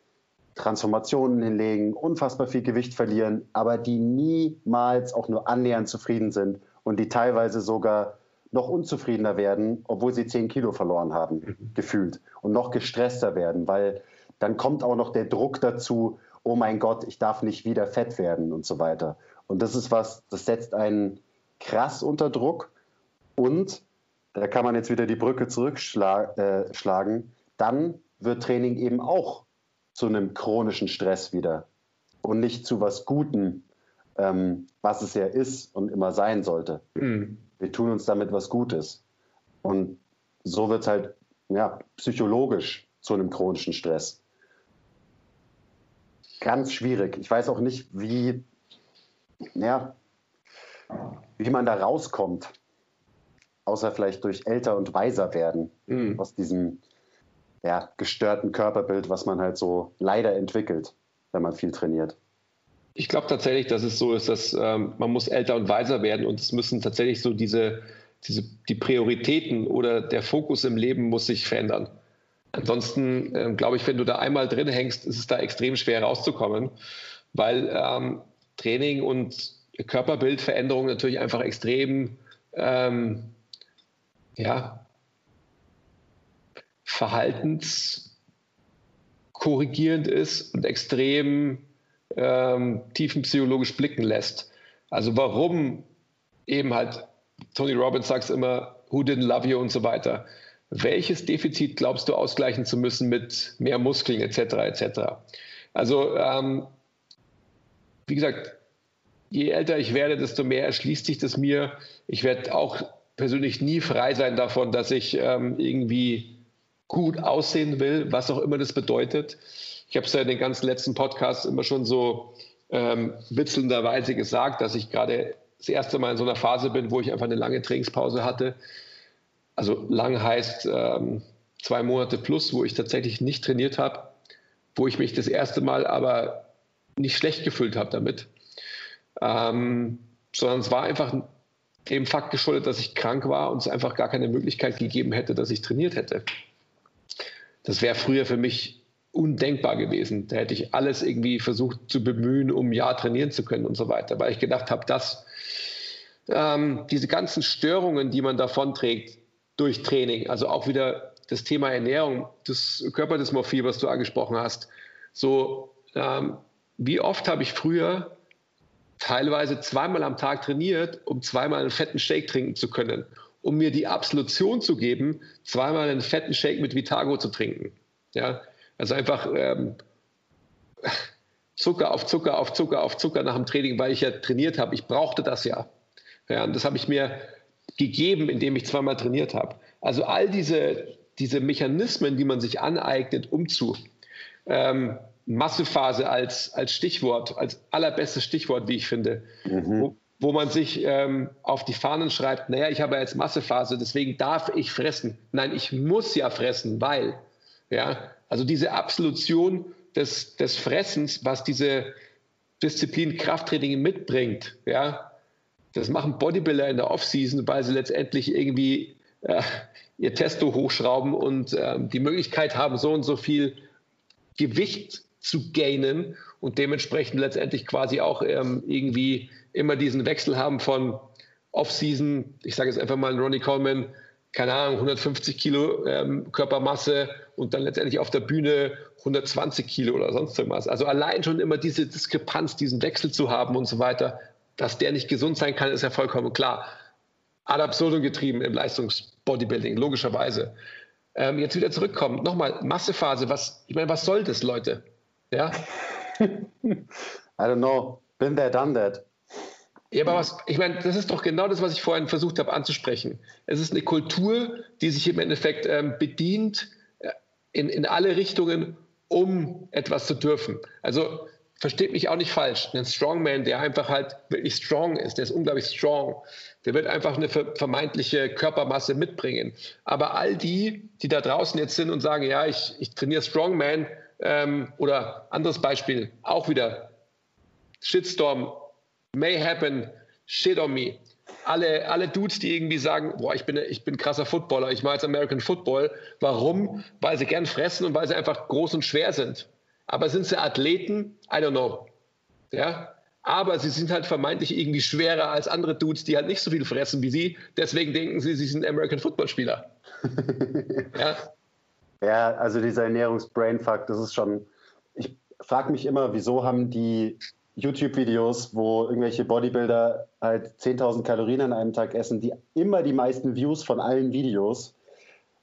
Transformationen hinlegen, unfassbar viel Gewicht verlieren, aber die niemals auch nur annähernd zufrieden sind und die teilweise sogar noch unzufriedener werden, obwohl sie 10 Kilo verloren haben, mhm. gefühlt. Und noch gestresster werden, weil dann kommt auch noch der Druck dazu, oh mein Gott, ich darf nicht wieder fett werden und so weiter. Und das ist was, das setzt einen krass unter Druck und da kann man jetzt wieder die Brücke zurückschlagen, äh, dann wird Training eben auch zu einem chronischen Stress wieder und nicht zu was Guten, ähm, was es ja ist und immer sein sollte. Mhm. Wir tun uns damit was Gutes. Und so wird es halt ja, psychologisch zu einem chronischen Stress. Ganz schwierig. Ich weiß auch nicht, wie, ja, wie man da rauskommt. Außer vielleicht durch älter und weiser werden mhm. aus diesem ja, gestörten Körperbild, was man halt so leider entwickelt, wenn man viel trainiert.
Ich glaube tatsächlich, dass es so ist, dass ähm, man muss älter und weiser werden und es müssen tatsächlich so diese, diese, die Prioritäten oder der Fokus im Leben muss sich verändern. Ansonsten äh, glaube ich, wenn du da einmal drin hängst, ist es da extrem schwer rauszukommen, weil ähm, Training und Körperbildveränderung natürlich einfach extrem ähm, ja, verhaltenskorrigierend ist und extrem ähm, tiefenpsychologisch blicken lässt. Also warum eben halt, Tony Robbins sagt immer, who didn't love you und so weiter. Welches Defizit glaubst du ausgleichen zu müssen mit mehr Muskeln etc. etc. Also ähm, wie gesagt, je älter ich werde, desto mehr erschließt sich das mir. Ich werde auch persönlich nie frei sein davon, dass ich ähm, irgendwie gut aussehen will, was auch immer das bedeutet. Ich habe es ja in den ganzen letzten Podcasts immer schon so ähm, witzelnderweise gesagt, dass ich gerade das erste Mal in so einer Phase bin, wo ich einfach eine lange Trainingspause hatte. Also lang heißt ähm, zwei Monate plus, wo ich tatsächlich nicht trainiert habe, wo ich mich das erste Mal aber nicht schlecht gefühlt habe damit, ähm, sondern es war einfach dem Fakt geschuldet, dass ich krank war und es einfach gar keine Möglichkeit gegeben hätte, dass ich trainiert hätte. Das wäre früher für mich undenkbar gewesen. Da hätte ich alles irgendwie versucht zu bemühen, um ja trainieren zu können und so weiter, weil ich gedacht habe, dass ähm, diese ganzen Störungen, die man davon trägt durch Training, also auch wieder das Thema Ernährung, das Körperdysmorphie, was du angesprochen hast, so ähm, wie oft habe ich früher teilweise zweimal am Tag trainiert, um zweimal einen fetten Shake trinken zu können um mir die Absolution zu geben, zweimal einen fetten Shake mit Vitago zu trinken. Ja, also einfach ähm, Zucker auf Zucker auf Zucker auf Zucker nach dem Training, weil ich ja trainiert habe. Ich brauchte das ja. ja und das habe ich mir gegeben, indem ich zweimal trainiert habe. Also all diese, diese Mechanismen, die man sich aneignet, um zu ähm, Massephase als, als Stichwort, als allerbestes Stichwort, wie ich finde, mhm. wo, wo man sich ähm, auf die Fahnen schreibt, naja, ich habe jetzt Massephase, deswegen darf ich fressen. Nein, ich muss ja fressen, weil, ja, also diese Absolution des, des Fressens, was diese Disziplin Krafttraining mitbringt, ja, das machen Bodybuilder in der Offseason, weil sie letztendlich irgendwie äh, ihr Testo hochschrauben und äh, die Möglichkeit haben, so und so viel Gewicht zu gainen und dementsprechend letztendlich quasi auch ähm, irgendwie immer diesen Wechsel haben von Off-Season, ich sage jetzt einfach mal Ronnie Coleman, keine Ahnung, 150 Kilo ähm, Körpermasse und dann letztendlich auf der Bühne 120 Kilo oder sonst irgendwas. Also allein schon immer diese Diskrepanz, diesen Wechsel zu haben und so weiter, dass der nicht gesund sein kann, ist ja vollkommen klar. Ad absurdum getrieben im Leistungsbodybuilding, logischerweise. Ähm, jetzt wieder zurückkommen. Nochmal, Massephase, was, ich meine, was soll das, Leute? Ja?
I don't know. Been there, done that.
Ja, aber was, ich meine, das ist doch genau das, was ich vorhin versucht habe anzusprechen. Es ist eine Kultur, die sich im Endeffekt ähm, bedient äh, in, in alle Richtungen, um etwas zu dürfen. Also versteht mich auch nicht falsch. Ein Strongman, der einfach halt wirklich strong ist, der ist unglaublich strong, der wird einfach eine vermeintliche Körpermasse mitbringen. Aber all die, die da draußen jetzt sind und sagen, ja, ich, ich trainiere Strongman ähm, oder anderes Beispiel, auch wieder Shitstorm, may happen, shit on me. alle, alle Dudes, die irgendwie sagen, boah, ich bin, ich bin krasser Footballer, ich mache jetzt American Football. Warum? Weil sie gern fressen und weil sie einfach groß und schwer sind. Aber sind sie Athleten? I don't know. Ja, aber sie sind halt vermeintlich irgendwie schwerer als andere Dudes, die halt nicht so viel fressen wie sie. Deswegen denken sie, sie sind American Football Spieler.
ja. ja, also dieser Ernährungs-Brainfuck, das ist schon. Ich frage mich immer, wieso haben die YouTube-Videos, wo irgendwelche Bodybuilder halt 10.000 Kalorien an einem Tag essen, die immer die meisten Views von allen Videos,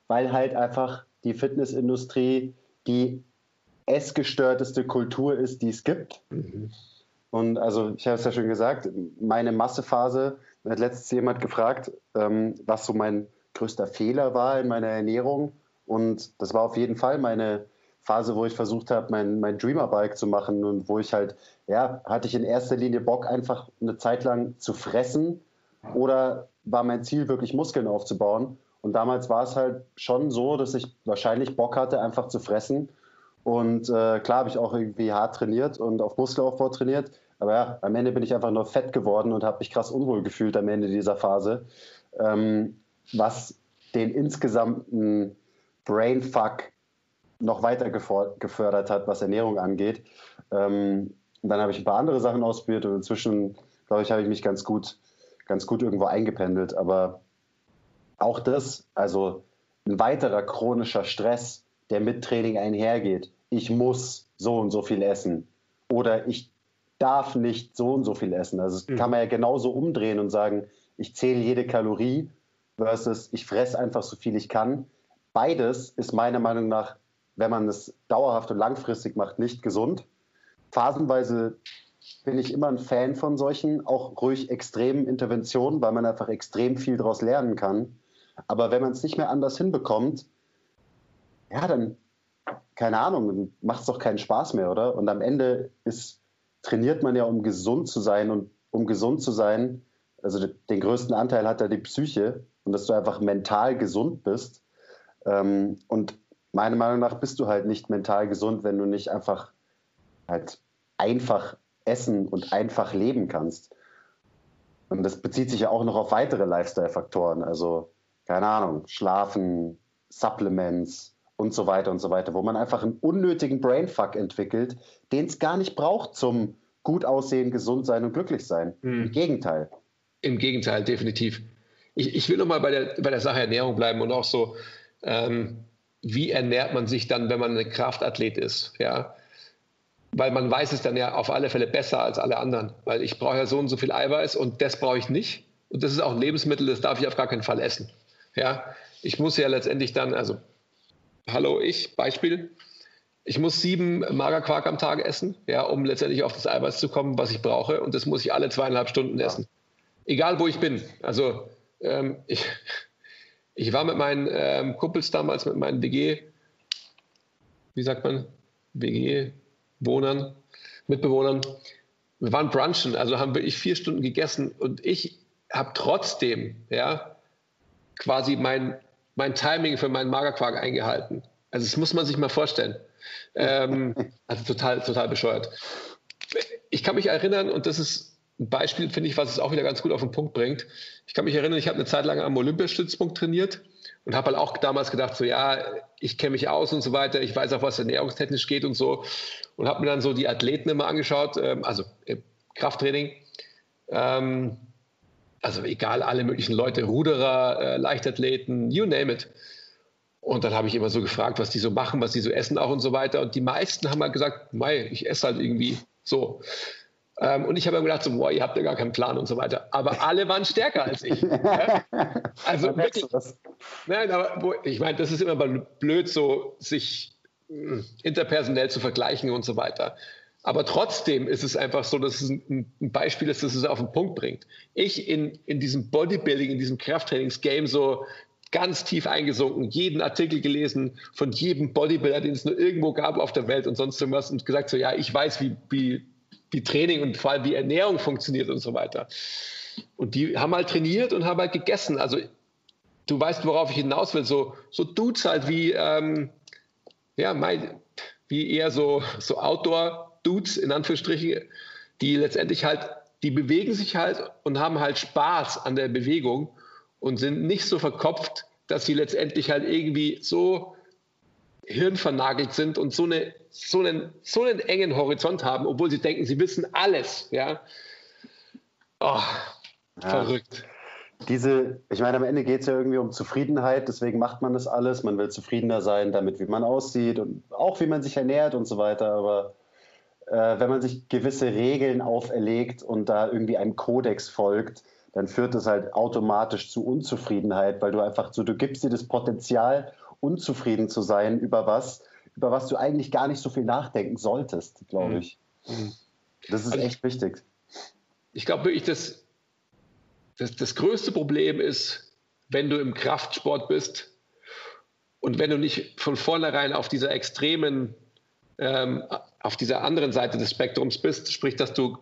weil halt einfach die Fitnessindustrie die essgestörteste Kultur ist, die es gibt. Mhm. Und also, ich habe es ja schon gesagt, meine Massephase, hat letztens jemand gefragt, ähm, was so mein größter Fehler war in meiner Ernährung. Und das war auf jeden Fall meine Phase, wo ich versucht habe, mein, mein Dreamer-Bike zu machen und wo ich halt, ja, hatte ich in erster Linie Bock, einfach eine Zeit lang zu fressen oder war mein Ziel, wirklich Muskeln aufzubauen. Und damals war es halt schon so, dass ich wahrscheinlich Bock hatte, einfach zu fressen. Und äh, klar habe ich auch irgendwie hart trainiert und auf Muskelaufbau trainiert. Aber ja, am Ende bin ich einfach nur fett geworden und habe mich krass unwohl gefühlt am Ende dieser Phase. Ähm, was den insgesamten Brainfuck noch weiter gefördert hat, was Ernährung angeht. Ähm, dann habe ich ein paar andere Sachen ausprobiert und inzwischen, glaube ich, habe ich mich ganz gut, ganz gut irgendwo eingependelt. Aber auch das, also ein weiterer chronischer Stress, der mit Training einhergeht. Ich muss so und so viel essen oder ich darf nicht so und so viel essen. Also das mhm. kann man ja genauso umdrehen und sagen, ich zähle jede Kalorie versus ich fresse einfach so viel ich kann. Beides ist meiner Meinung nach, wenn man es dauerhaft und langfristig macht, nicht gesund. Phasenweise bin ich immer ein Fan von solchen, auch ruhig extremen Interventionen, weil man einfach extrem viel daraus lernen kann. Aber wenn man es nicht mehr anders hinbekommt, ja, dann, keine Ahnung, macht es doch keinen Spaß mehr, oder? Und am Ende ist trainiert man ja, um gesund zu sein. Und um gesund zu sein, also den größten Anteil hat ja die Psyche und dass du einfach mental gesund bist. Ähm, und meiner Meinung nach bist du halt nicht mental gesund, wenn du nicht einfach halt einfach essen und einfach leben kannst. Und das bezieht sich ja auch noch auf weitere Lifestyle-Faktoren. Also, keine Ahnung, Schlafen, Supplements, und so weiter und so weiter, wo man einfach einen unnötigen Brainfuck entwickelt, den es gar nicht braucht zum gut aussehen, gesund sein und glücklich sein. Hm. Im Gegenteil.
Im Gegenteil, definitiv. Ich, ich will nochmal bei der, bei der Sache Ernährung bleiben und auch so, ähm, wie ernährt man sich dann, wenn man ein Kraftathlet ist? Ja? Weil man weiß es dann ja auf alle Fälle besser als alle anderen. Weil ich brauche ja so und so viel Eiweiß und das brauche ich nicht. Und das ist auch ein Lebensmittel, das darf ich auf gar keinen Fall essen. Ja? Ich muss ja letztendlich dann, also hallo ich, Beispiel, ich muss sieben Magerquark am Tag essen, ja, um letztendlich auf das Eiweiß zu kommen, was ich brauche. Und das muss ich alle zweieinhalb Stunden essen. Egal, wo ich bin. Also ähm, ich, ich war mit meinen ähm, Kumpels damals, mit meinen WG, wie sagt man, WG-Wohnern, Mitbewohnern. Wir waren brunchen, also haben wirklich vier Stunden gegessen und ich habe trotzdem, ja, quasi mein mein Timing für meinen Magerquark eingehalten. Also das muss man sich mal vorstellen. Ähm, also total, total bescheuert. Ich kann mich erinnern, und das ist ein Beispiel, finde ich, was es auch wieder ganz gut auf den Punkt bringt. Ich kann mich erinnern, ich habe eine Zeit lang am Olympiastützpunkt trainiert und habe halt auch damals gedacht, so ja, ich kenne mich aus und so weiter, ich weiß auch, was ernährungstechnisch geht und so. Und habe mir dann so die Athleten immer angeschaut, ähm, also äh, Krafttraining. Ähm, also egal, alle möglichen Leute, Ruderer, äh, Leichtathleten, you name it. Und dann habe ich immer so gefragt, was die so machen, was die so essen auch und so weiter. Und die meisten haben halt gesagt, mei, ich esse halt irgendwie so. Ähm, und ich habe mir gedacht, so, boah, ihr habt ja gar keinen Plan und so weiter. Aber alle waren stärker als ich. ja? Also wirklich. Nein, aber wo, ich meine, das ist immer blöd, so sich mh, hm, interpersonell zu vergleichen und so weiter. Aber trotzdem ist es einfach so, dass es ein, Beispiel ist, dass es auf den Punkt bringt. Ich in, in diesem Bodybuilding, in diesem Krafttrainings-Game so ganz tief eingesunken, jeden Artikel gelesen von jedem Bodybuilder, den es nur irgendwo gab auf der Welt und sonst irgendwas und gesagt so, ja, ich weiß, wie, wie, wie Training und vor allem wie Ernährung funktioniert und so weiter. Und die haben halt trainiert und haben halt gegessen. Also du weißt, worauf ich hinaus will. So, so Dudes halt wie, ähm, ja, mein, wie eher so, so Outdoor- Dudes, in Anführungsstrichen, die letztendlich halt die bewegen sich halt und haben halt Spaß an der Bewegung und sind nicht so verkopft, dass sie letztendlich halt irgendwie so hirnvernagelt sind und so, eine, so, einen, so einen engen Horizont haben, obwohl sie denken, sie wissen alles. Ja? Oh, ja. Verrückt.
Diese, ich meine, am Ende geht es ja irgendwie um Zufriedenheit, deswegen macht man das alles. Man will zufriedener sein damit, wie man aussieht und auch wie man sich ernährt und so weiter. Aber äh, wenn man sich gewisse Regeln auferlegt und da irgendwie einem Kodex folgt, dann führt das halt automatisch zu Unzufriedenheit, weil du einfach so, du gibst dir das Potenzial, unzufrieden zu sein über was, über was du eigentlich gar nicht so viel nachdenken solltest, glaube mhm. ich. Mhm. Das ist also echt wichtig.
Ich glaube wirklich, dass das, das größte Problem ist, wenn du im Kraftsport bist und wenn du nicht von vornherein auf dieser extremen, ähm, auf dieser anderen Seite des Spektrums bist, sprich, dass du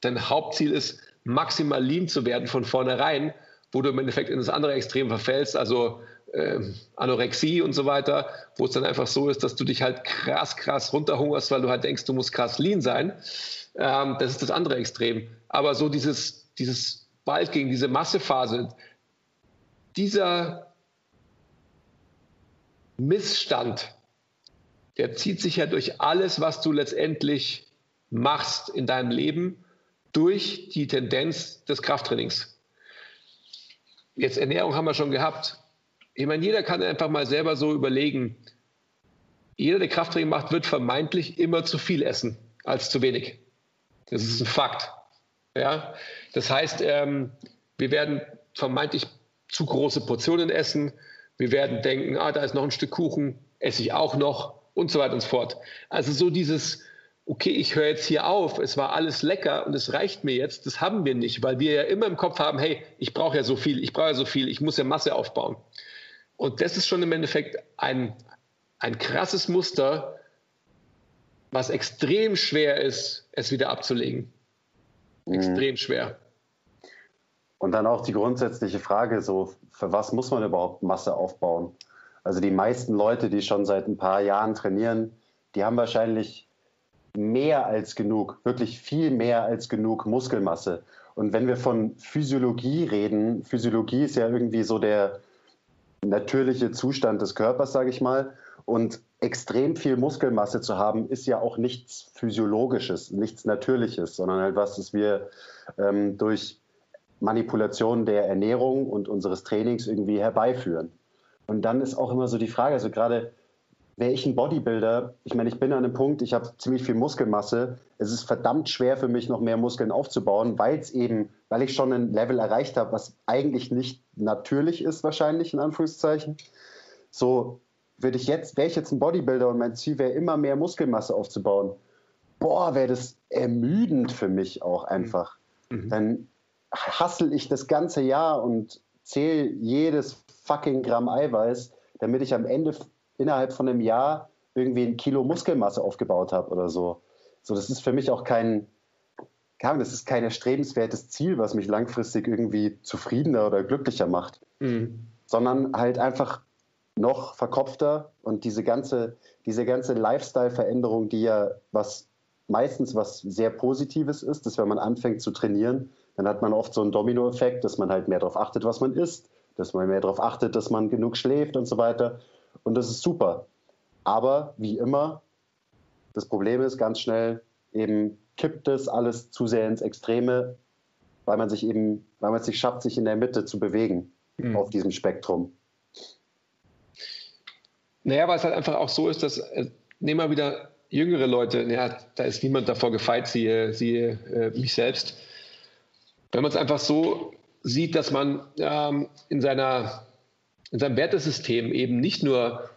dein Hauptziel ist, maximal lean zu werden von vornherein, wo du im Endeffekt in das andere Extrem verfällst, also äh, Anorexie und so weiter, wo es dann einfach so ist, dass du dich halt krass, krass runterhungerst, weil du halt denkst, du musst krass lean sein. Ähm, das ist das andere Extrem. Aber so dieses, dieses bald gegen diese Massephase, dieser Missstand, der zieht sich ja durch alles, was du letztendlich machst in deinem Leben, durch die Tendenz des Krafttrainings. Jetzt Ernährung haben wir schon gehabt. Ich meine, jeder kann einfach mal selber so überlegen. Jeder, der Krafttraining macht, wird vermeintlich immer zu viel essen als zu wenig. Das ist ein Fakt. Ja? Das heißt, ähm, wir werden vermeintlich zu große Portionen essen. Wir werden denken, ah, da ist noch ein Stück Kuchen, esse ich auch noch und so weiter und so fort. Also so dieses, okay, ich höre jetzt hier auf, es war alles lecker und es reicht mir jetzt, das haben wir nicht, weil wir ja immer im Kopf haben, hey, ich brauche ja so viel, ich brauche ja so viel, ich muss ja Masse aufbauen. Und das ist schon im Endeffekt ein, ein krasses Muster, was extrem schwer ist, es wieder abzulegen. Mhm. extrem schwer.
Und dann auch die grundsätzliche Frage, so, für was muss man überhaupt Masse aufbauen? Also die meisten Leute, die schon seit ein paar Jahren trainieren, die haben wahrscheinlich mehr als genug, wirklich viel mehr als genug Muskelmasse. Und wenn wir von Physiologie reden, Physiologie ist ja irgendwie so der natürliche Zustand des Körpers, sage ich mal. Und extrem viel Muskelmasse zu haben, ist ja auch nichts Physiologisches, nichts Natürliches, sondern halt was, das wir ähm, durch Manipulation der Ernährung und unseres Trainings irgendwie herbeiführen. Und dann ist auch immer so die Frage, also gerade wäre ich ein Bodybuilder, ich meine, ich bin an einem Punkt, ich habe ziemlich viel Muskelmasse, es ist verdammt schwer für mich, noch mehr Muskeln aufzubauen, weil es eben, weil ich schon ein Level erreicht habe, was eigentlich nicht natürlich ist, wahrscheinlich, in Anführungszeichen. So, würde ich jetzt, wäre ich jetzt ein Bodybuilder und mein Ziel wäre immer mehr Muskelmasse aufzubauen, boah, wäre das ermüdend für mich auch einfach. Mhm. Dann hassel ich das ganze Jahr und zähle jedes fucking Gramm Eiweiß, damit ich am Ende innerhalb von einem Jahr irgendwie ein Kilo Muskelmasse aufgebaut habe oder so. So, das ist für mich auch kein, das ist kein erstrebenswertes Ziel, was mich langfristig irgendwie zufriedener oder glücklicher macht, mhm. sondern halt einfach noch verkopfter und diese ganze, diese ganze Lifestyle-Veränderung, die ja was meistens was sehr Positives ist, dass wenn man anfängt zu trainieren, dann hat man oft so einen Domino-Effekt, dass man halt mehr darauf achtet, was man isst, dass man mehr darauf achtet, dass man genug schläft und so weiter. Und das ist super. Aber wie immer, das Problem ist ganz schnell, eben kippt es alles zu sehr ins Extreme, weil man sich eben, weil man es nicht schafft, sich in der Mitte zu bewegen mhm. auf diesem Spektrum.
Naja, weil es halt einfach auch so ist, dass, äh, nehmen wir wieder jüngere Leute, ja, da ist niemand davor gefeit, siehe, siehe äh, mich selbst. Wenn man es einfach so sieht, dass man ähm, in, seiner, in seinem Wertesystem eben nicht nur,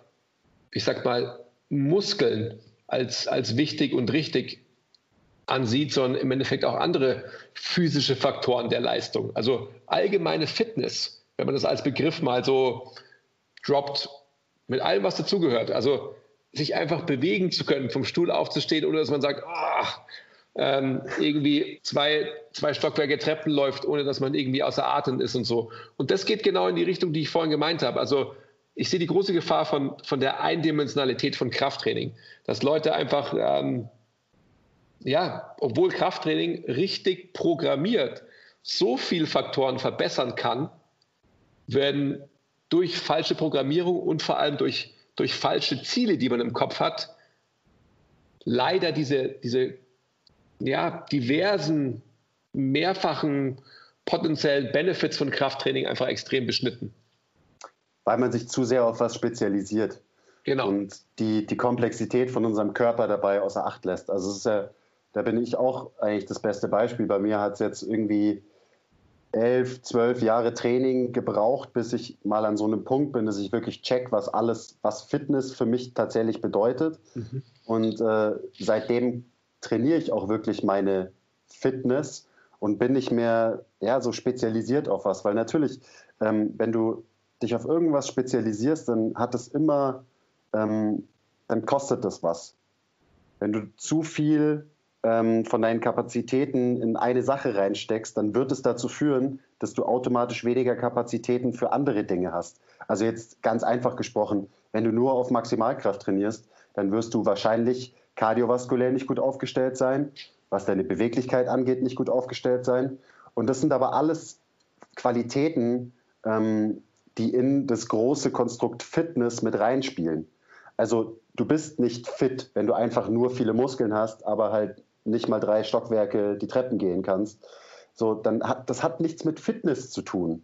ich sag mal, Muskeln als, als wichtig und richtig ansieht, sondern im Endeffekt auch andere physische Faktoren der Leistung. Also allgemeine Fitness, wenn man das als Begriff mal so droppt, mit allem, was dazugehört. Also sich einfach bewegen zu können, vom Stuhl aufzustehen, oder dass man sagt, ach, ähm, irgendwie zwei, zwei Stockwerke Treppen läuft, ohne dass man irgendwie außer Atem ist und so. Und das geht genau in die Richtung, die ich vorhin gemeint habe. Also ich sehe die große Gefahr von, von der Eindimensionalität von Krafttraining, dass Leute einfach ähm, ja, obwohl Krafttraining richtig programmiert so viele Faktoren verbessern kann, werden durch falsche Programmierung und vor allem durch, durch falsche Ziele, die man im Kopf hat, leider diese, diese ja, diversen, mehrfachen potenziellen Benefits von Krafttraining einfach extrem beschnitten.
Weil man sich zu sehr auf was spezialisiert.
Genau.
Und die, die Komplexität von unserem Körper dabei außer Acht lässt. Also es ist ja, da bin ich auch eigentlich das beste Beispiel. Bei mir hat es jetzt irgendwie elf, zwölf Jahre Training gebraucht, bis ich mal an so einem Punkt bin, dass ich wirklich check, was alles, was Fitness für mich tatsächlich bedeutet. Mhm. Und äh, seitdem trainiere ich auch wirklich meine Fitness und bin nicht mehr ja, so spezialisiert auf was. Weil natürlich, ähm, wenn du dich auf irgendwas spezialisierst, dann hat es immer, ähm, dann kostet das was. Wenn du zu viel ähm, von deinen Kapazitäten in eine Sache reinsteckst, dann wird es dazu führen, dass du automatisch weniger Kapazitäten für andere Dinge hast. Also jetzt ganz einfach gesprochen, wenn du nur auf Maximalkraft trainierst, dann wirst du wahrscheinlich kardiovaskulär nicht gut aufgestellt sein, was deine Beweglichkeit angeht, nicht gut aufgestellt sein. Und das sind aber alles Qualitäten, ähm, die in das große Konstrukt Fitness mit reinspielen. Also du bist nicht fit, wenn du einfach nur viele Muskeln hast, aber halt nicht mal drei Stockwerke die Treppen gehen kannst. So, dann hat das hat nichts mit Fitness zu tun.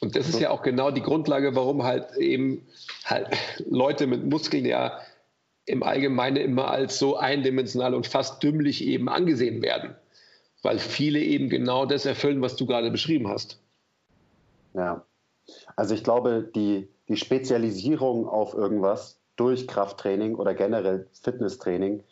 Und das ist ja auch genau die Grundlage, warum halt eben halt Leute mit Muskeln ja im Allgemeinen immer als so eindimensional und fast dümmlich eben angesehen werden. Weil viele eben genau das erfüllen, was du gerade beschrieben hast.
Ja. Also ich glaube, die, die Spezialisierung auf irgendwas durch Krafttraining oder generell Fitnesstraining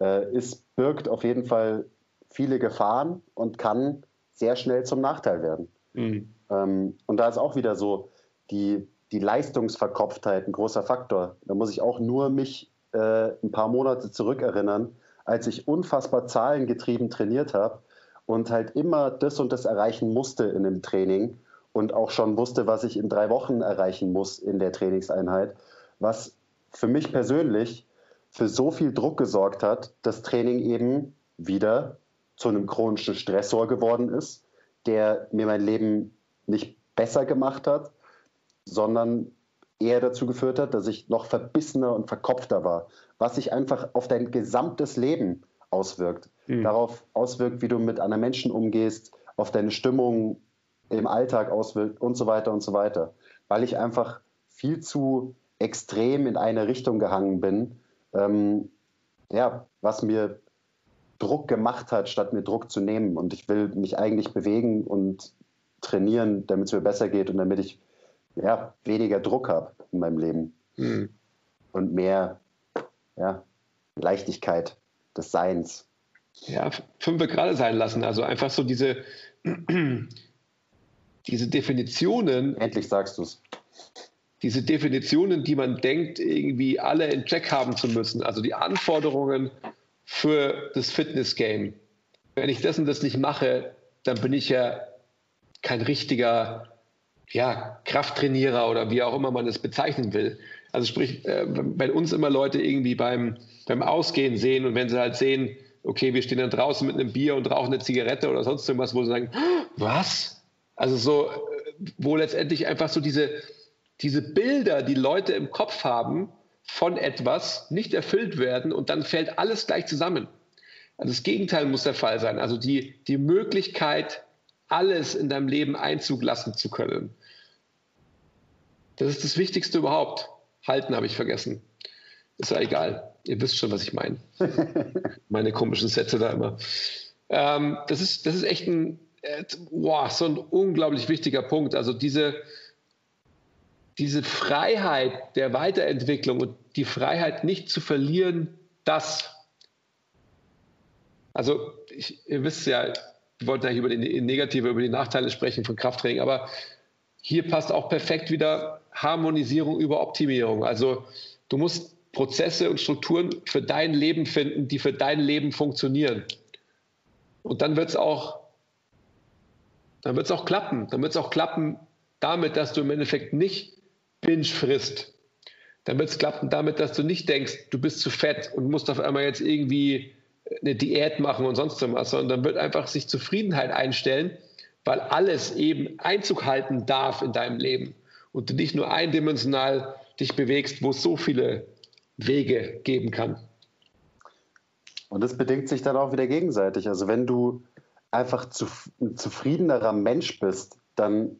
äh, ist, birgt auf jeden Fall viele Gefahren und kann sehr schnell zum Nachteil werden. Mhm. Ähm, und da ist auch wieder so die, die Leistungsverkopftheit ein großer Faktor. Da muss ich auch nur mich äh, ein paar Monate zurückerinnern, als ich unfassbar zahlengetrieben trainiert habe und halt immer das und das erreichen musste in dem Training und auch schon wusste, was ich in drei Wochen erreichen muss in der Trainingseinheit, was für mich persönlich für so viel Druck gesorgt hat, dass Training eben wieder zu einem chronischen Stressor geworden ist, der mir mein Leben nicht besser gemacht hat, sondern eher dazu geführt hat, dass ich noch verbissener und verkopfter war, was sich einfach auf dein gesamtes Leben auswirkt. Mhm. Darauf auswirkt, wie du mit anderen Menschen umgehst, auf deine Stimmung im Alltag auswirkt und so weiter und so weiter. Weil ich einfach viel zu extrem in eine Richtung gehangen bin ähm, ja, was mir Druck gemacht hat, statt mir Druck zu nehmen. Und ich will mich eigentlich bewegen und trainieren, damit es mir besser geht und damit ich ja, weniger Druck habe in meinem Leben mhm. und mehr ja, Leichtigkeit des Seins.
Ja, fünf gerade sein lassen. Also einfach so diese, diese Definitionen.
Endlich sagst du es
diese Definitionen, die man denkt, irgendwie alle in Check haben zu müssen, also die Anforderungen für das Fitness-Game. Wenn ich das und das nicht mache, dann bin ich ja kein richtiger ja, Krafttrainierer oder wie auch immer man es bezeichnen will. Also sprich, äh, wenn uns immer Leute irgendwie beim, beim Ausgehen sehen und wenn sie halt sehen, okay, wir stehen dann draußen mit einem Bier und rauchen eine Zigarette oder sonst irgendwas, wo sie sagen, was? Also so, äh, wo letztendlich einfach so diese, diese Bilder, die Leute im Kopf haben von etwas, nicht erfüllt werden und dann fällt alles gleich zusammen. Also das Gegenteil muss der Fall sein. Also die, die Möglichkeit, alles in deinem Leben Einzug lassen zu können. Das ist das Wichtigste überhaupt. Halten habe ich vergessen. Ist ja egal. Ihr wisst schon, was ich meine. Meine komischen Sätze da immer. Ähm, das, ist, das ist echt ein, äh, wow, so ein unglaublich wichtiger Punkt. Also diese, diese Freiheit der Weiterentwicklung und die Freiheit nicht zu verlieren, das. Also, ich, ihr wisst ja, wir wollten eigentlich über die Negative, über die Nachteile sprechen von Krafttraining, aber hier passt auch perfekt wieder Harmonisierung über Optimierung. Also, du musst Prozesse und Strukturen für dein Leben finden, die für dein Leben funktionieren. Und dann wird es auch, dann wird es auch klappen. Dann wird es auch klappen damit, dass du im Endeffekt nicht Binge frisst, dann wird es klappen damit, dass du nicht denkst, du bist zu fett und musst auf einmal jetzt irgendwie eine Diät machen und sonst was, sondern dann wird einfach sich Zufriedenheit einstellen, weil alles eben Einzug halten darf in deinem Leben und du nicht nur eindimensional dich bewegst, wo es so viele Wege geben kann.
Und das bedingt sich dann auch wieder gegenseitig. Also wenn du einfach zu, ein zufriedenerer Mensch bist, dann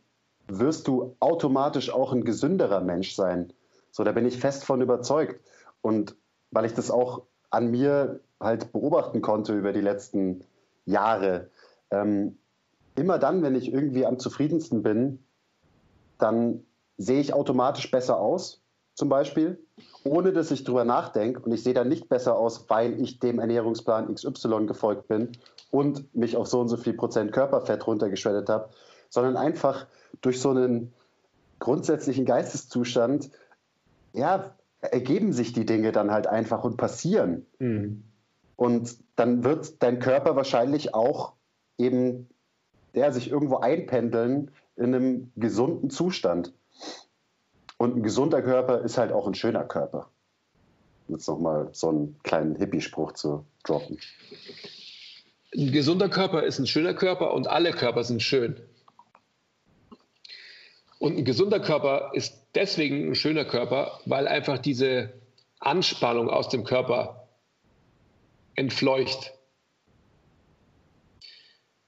wirst du automatisch auch ein gesünderer Mensch sein. So, da bin ich fest von überzeugt. Und weil ich das auch an mir halt beobachten konnte über die letzten Jahre, ähm, immer dann, wenn ich irgendwie am zufriedensten bin, dann sehe ich automatisch besser aus, zum Beispiel, ohne dass ich drüber nachdenke. Und ich sehe dann nicht besser aus, weil ich dem Ernährungsplan XY gefolgt bin und mich auf so und so viel Prozent Körperfett runtergeschwellt habe, sondern einfach durch so einen grundsätzlichen Geisteszustand, ja, ergeben sich die Dinge dann halt einfach und passieren. Mhm. Und dann wird dein Körper wahrscheinlich auch eben ja, sich irgendwo einpendeln in einem gesunden Zustand. Und ein gesunder Körper ist halt auch ein schöner Körper. Jetzt nochmal so einen kleinen Hippie-Spruch zu droppen.
Ein gesunder Körper ist ein schöner Körper und alle Körper sind schön. Und ein gesunder Körper ist deswegen ein schöner Körper, weil einfach diese Anspannung aus dem Körper entfleucht.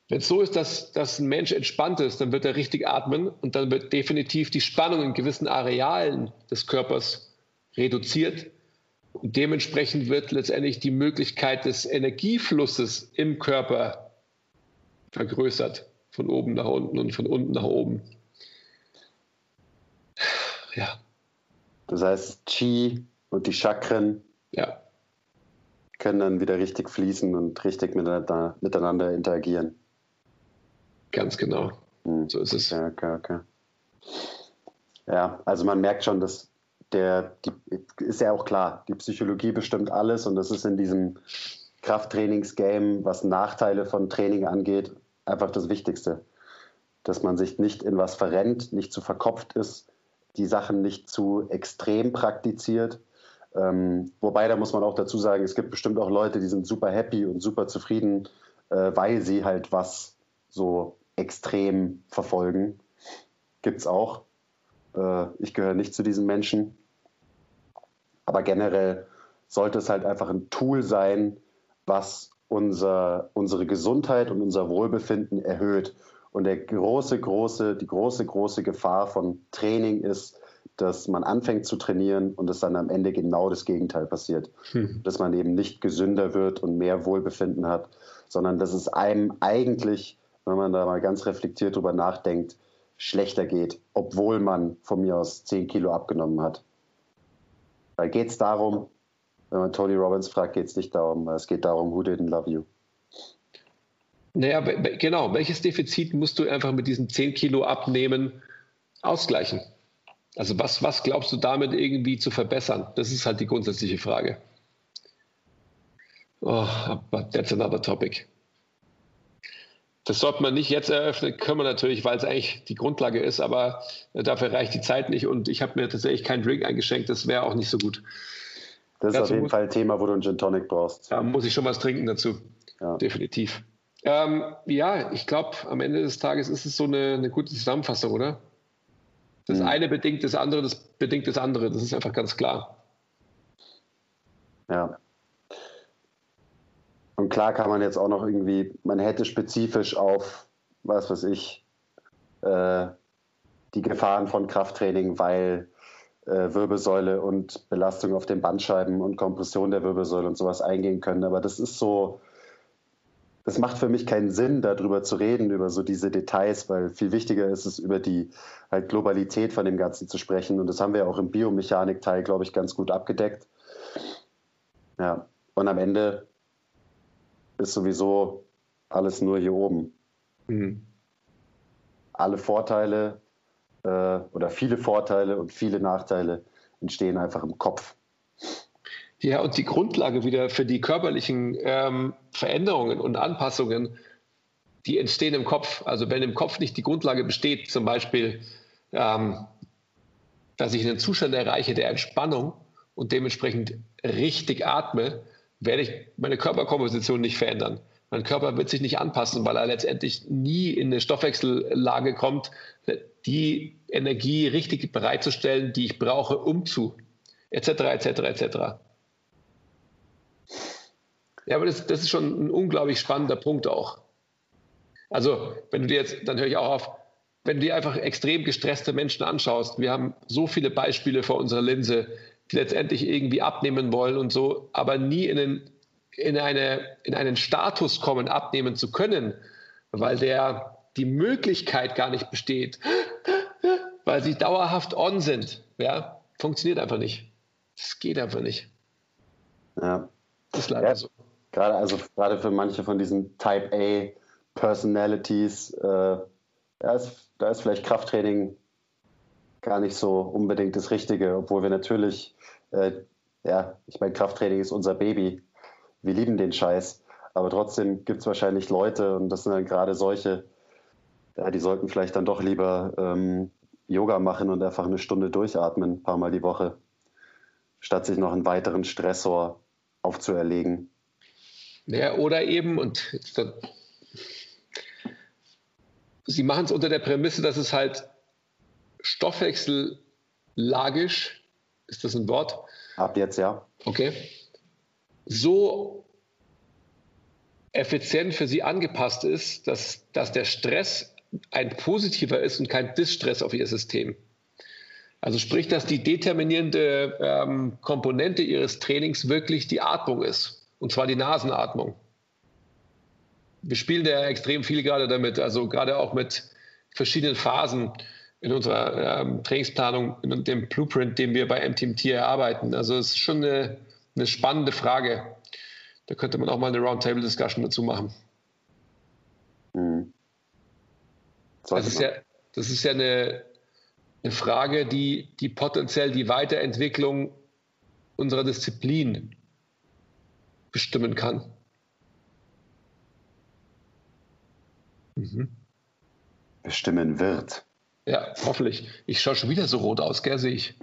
Wenn es so ist, dass, dass ein Mensch entspannt ist, dann wird er richtig atmen und dann wird definitiv die Spannung in gewissen Arealen des Körpers reduziert. Und dementsprechend wird letztendlich die Möglichkeit des Energieflusses im Körper vergrößert, von oben nach unten und von unten nach oben.
Ja. Das heißt, Qi und die Chakren
ja.
können dann wieder richtig fließen und richtig miteinander, miteinander interagieren.
Ganz genau. Hm. So ist es.
Ja, okay, okay. Ja, also man merkt schon, dass der, die, ist ja auch klar, die Psychologie bestimmt alles und das ist in diesem Krafttrainingsgame, was Nachteile von Training angeht, einfach das Wichtigste. Dass man sich nicht in was verrennt, nicht zu verkopft ist, die Sachen nicht zu extrem praktiziert. Ähm, wobei, da muss man auch dazu sagen, es gibt bestimmt auch Leute, die sind super happy und super zufrieden, äh, weil sie halt was so extrem verfolgen. Gibt es auch. Äh, ich gehöre nicht zu diesen Menschen. Aber generell sollte es halt einfach ein Tool sein, was unser, unsere Gesundheit und unser Wohlbefinden erhöht. Und der große, große, die große, große Gefahr von Training ist, dass man anfängt zu trainieren und es dann am Ende genau das Gegenteil passiert. Hm. Dass man eben nicht gesünder wird und mehr Wohlbefinden hat, sondern dass es einem eigentlich wenn man da mal ganz reflektiert drüber nachdenkt, schlechter geht, obwohl man von mir aus 10 Kilo abgenommen hat. Weil geht es darum, wenn man Tony Robbins fragt, geht es nicht darum, es geht darum, who didn't love you.
Naja, genau. Welches Defizit musst du einfach mit diesen 10 Kilo abnehmen ausgleichen? Also was, was glaubst du damit irgendwie zu verbessern? Das ist halt die grundsätzliche Frage. Oh, but that's another topic. Das sollte man nicht jetzt eröffnen, können wir natürlich, weil es eigentlich die Grundlage ist, aber dafür reicht die Zeit nicht und ich habe mir tatsächlich keinen Drink eingeschenkt, das wäre auch nicht so gut.
Das ist dazu auf jeden muss, Fall ein Thema, wo du einen Gin Tonic brauchst.
Da muss ich schon was trinken dazu. Ja. Definitiv. Ähm, ja, ich glaube, am Ende des Tages ist es so eine, eine gute Zusammenfassung, oder? Das mhm. eine bedingt das andere, das bedingt das andere. Das ist einfach ganz klar.
Ja. Und klar kann man jetzt auch noch irgendwie, man hätte spezifisch auf, was weiß ich, äh, die Gefahren von Krafttraining, weil äh, Wirbelsäule und Belastung auf den Bandscheiben und Kompression der Wirbelsäule und sowas eingehen können. Aber das ist so, das macht für mich keinen Sinn, darüber zu reden, über so diese Details, weil viel wichtiger ist es, über die halt Globalität von dem Ganzen zu sprechen. Und das haben wir auch im Biomechanik-Teil, glaube ich, ganz gut abgedeckt. Ja, und am Ende ist sowieso alles nur hier oben. Mhm. Alle Vorteile äh, oder viele Vorteile und viele Nachteile entstehen einfach im Kopf.
Ja, und die Grundlage wieder für die körperlichen ähm, Veränderungen und Anpassungen, die entstehen im Kopf. Also wenn im Kopf nicht die Grundlage besteht, zum Beispiel, ähm, dass ich einen Zustand erreiche der Entspannung und dementsprechend richtig atme, werde ich meine Körperkomposition nicht verändern. Mein Körper wird sich nicht anpassen, weil er letztendlich nie in eine Stoffwechsellage kommt, die Energie richtig bereitzustellen, die ich brauche, um zu, etc., etc., etc. Ja, aber das, das ist schon ein unglaublich spannender Punkt auch. Also, wenn du dir jetzt, dann höre ich auch auf, wenn du dir einfach extrem gestresste Menschen anschaust, wir haben so viele Beispiele vor unserer Linse, letztendlich irgendwie abnehmen wollen und so, aber nie in einen, in eine, in einen Status kommen, abnehmen zu können, weil der die Möglichkeit gar nicht besteht, weil sie dauerhaft on sind. Ja, funktioniert einfach nicht. Es geht einfach nicht.
Ja. Das ist leider ja, so. Gerade, also gerade für manche von diesen Type A Personalities, äh, da, ist, da ist vielleicht Krafttraining gar nicht so unbedingt das Richtige, obwohl wir natürlich, äh, ja, ich meine, Krafttraining ist unser Baby. Wir lieben den Scheiß. Aber trotzdem gibt es wahrscheinlich Leute, und das sind dann gerade solche, ja, die sollten vielleicht dann doch lieber ähm, Yoga machen und einfach eine Stunde durchatmen, ein paar Mal die Woche, statt sich noch einen weiteren Stressor aufzuerlegen.
Ja, oder eben, und Sie machen es unter der Prämisse, dass es halt stoffwechsellagisch, ist das ein Wort?
Ab jetzt, ja.
Okay. So effizient für Sie angepasst ist, dass, dass der Stress ein positiver ist und kein Distress auf Ihr System. Also sprich, dass die determinierende ähm, Komponente Ihres Trainings wirklich die Atmung ist, und zwar die Nasenatmung wir spielen ja extrem viel gerade damit, also gerade auch mit verschiedenen Phasen in unserer ähm, Trainingsplanung, in dem Blueprint, den wir bei MTMT erarbeiten. Also es ist schon eine, eine spannende Frage. Da könnte man auch mal eine Roundtable-Discussion dazu machen. Mhm. Das ist, ja, das ist ja eine, eine Frage, die, die potenziell die Weiterentwicklung unserer Disziplin bestimmen kann.
mhm. bestimmen wird.
Ja, hoffentlich. Ich schaue schon wieder so rot aus, gell, sehe ich.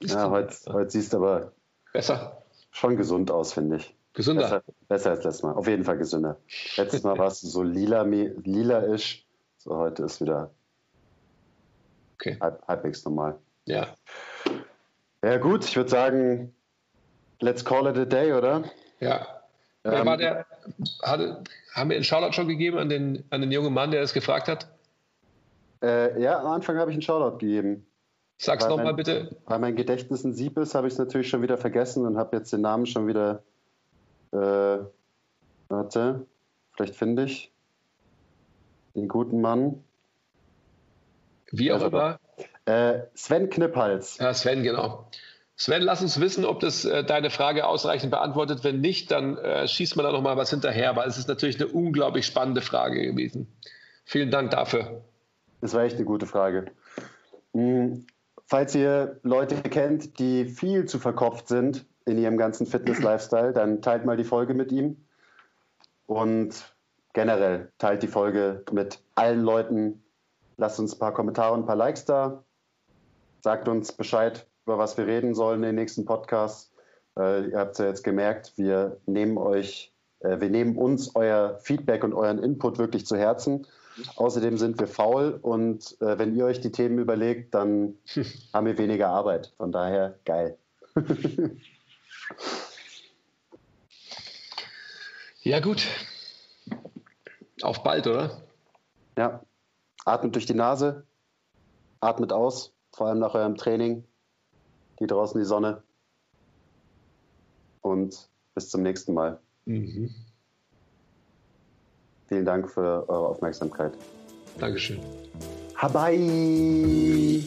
ja, heute, heute siehst du aber
besser.
Schon gesund aus, finde ich.
Gesünder.
Besser, besser, als letztes Mal. Auf jeden Fall gesünder. Letztes Mal warst du so lila, lila-isch. So, heute ist wieder okay. halb, halbwegs normal.
Ja.
Ja, gut, ich würde sagen, let's call it a day, oder?
Ja. Wer ähm, war der? Hatte, haben wir einen Shoutout schon gegeben an den, an den jungen Mann, der das gefragt hat?
Äh, ja, am Anfang habe ich einen Shoutout gegeben.
Sag's nochmal bitte.
Weil mein Gedächtnis ein Sieb ist, habe ich es natürlich schon wieder vergessen und habe jetzt den Namen schon wieder. Äh, warte, vielleicht finde ich den guten Mann.
Wie auch also, immer.
Äh, Sven Knipphals.
Ja, Sven, genau. Sven, lass uns wissen, ob das äh, deine Frage ausreichend beantwortet. Wenn nicht, dann äh, schießt man da noch mal was hinterher, weil es ist natürlich eine unglaublich spannende Frage gewesen. Vielen Dank dafür.
Das war echt eine gute Frage. Hm, falls ihr Leute kennt, die viel zu verkopft sind in ihrem ganzen Fitness-Lifestyle, dann teilt mal die Folge mit ihm. Und generell teilt die Folge mit allen Leuten. Lasst uns ein paar Kommentare und ein paar Likes da. Sagt uns Bescheid, über was wir reden sollen in den nächsten Podcasts. Äh, ihr habt es ja jetzt gemerkt, wir nehmen euch, äh, wir nehmen uns euer Feedback und euren Input wirklich zu Herzen. Außerdem sind wir faul und äh, wenn ihr euch die Themen überlegt, dann haben wir weniger Arbeit. Von daher geil.
ja, gut. Auf bald, oder?
Ja. Atmet durch die Nase, atmet aus, vor allem nach eurem Training. Geht draußen die Sonne. Und bis zum nächsten Mal. Mhm. Vielen Dank für eure Aufmerksamkeit.
Dankeschön.
Habai!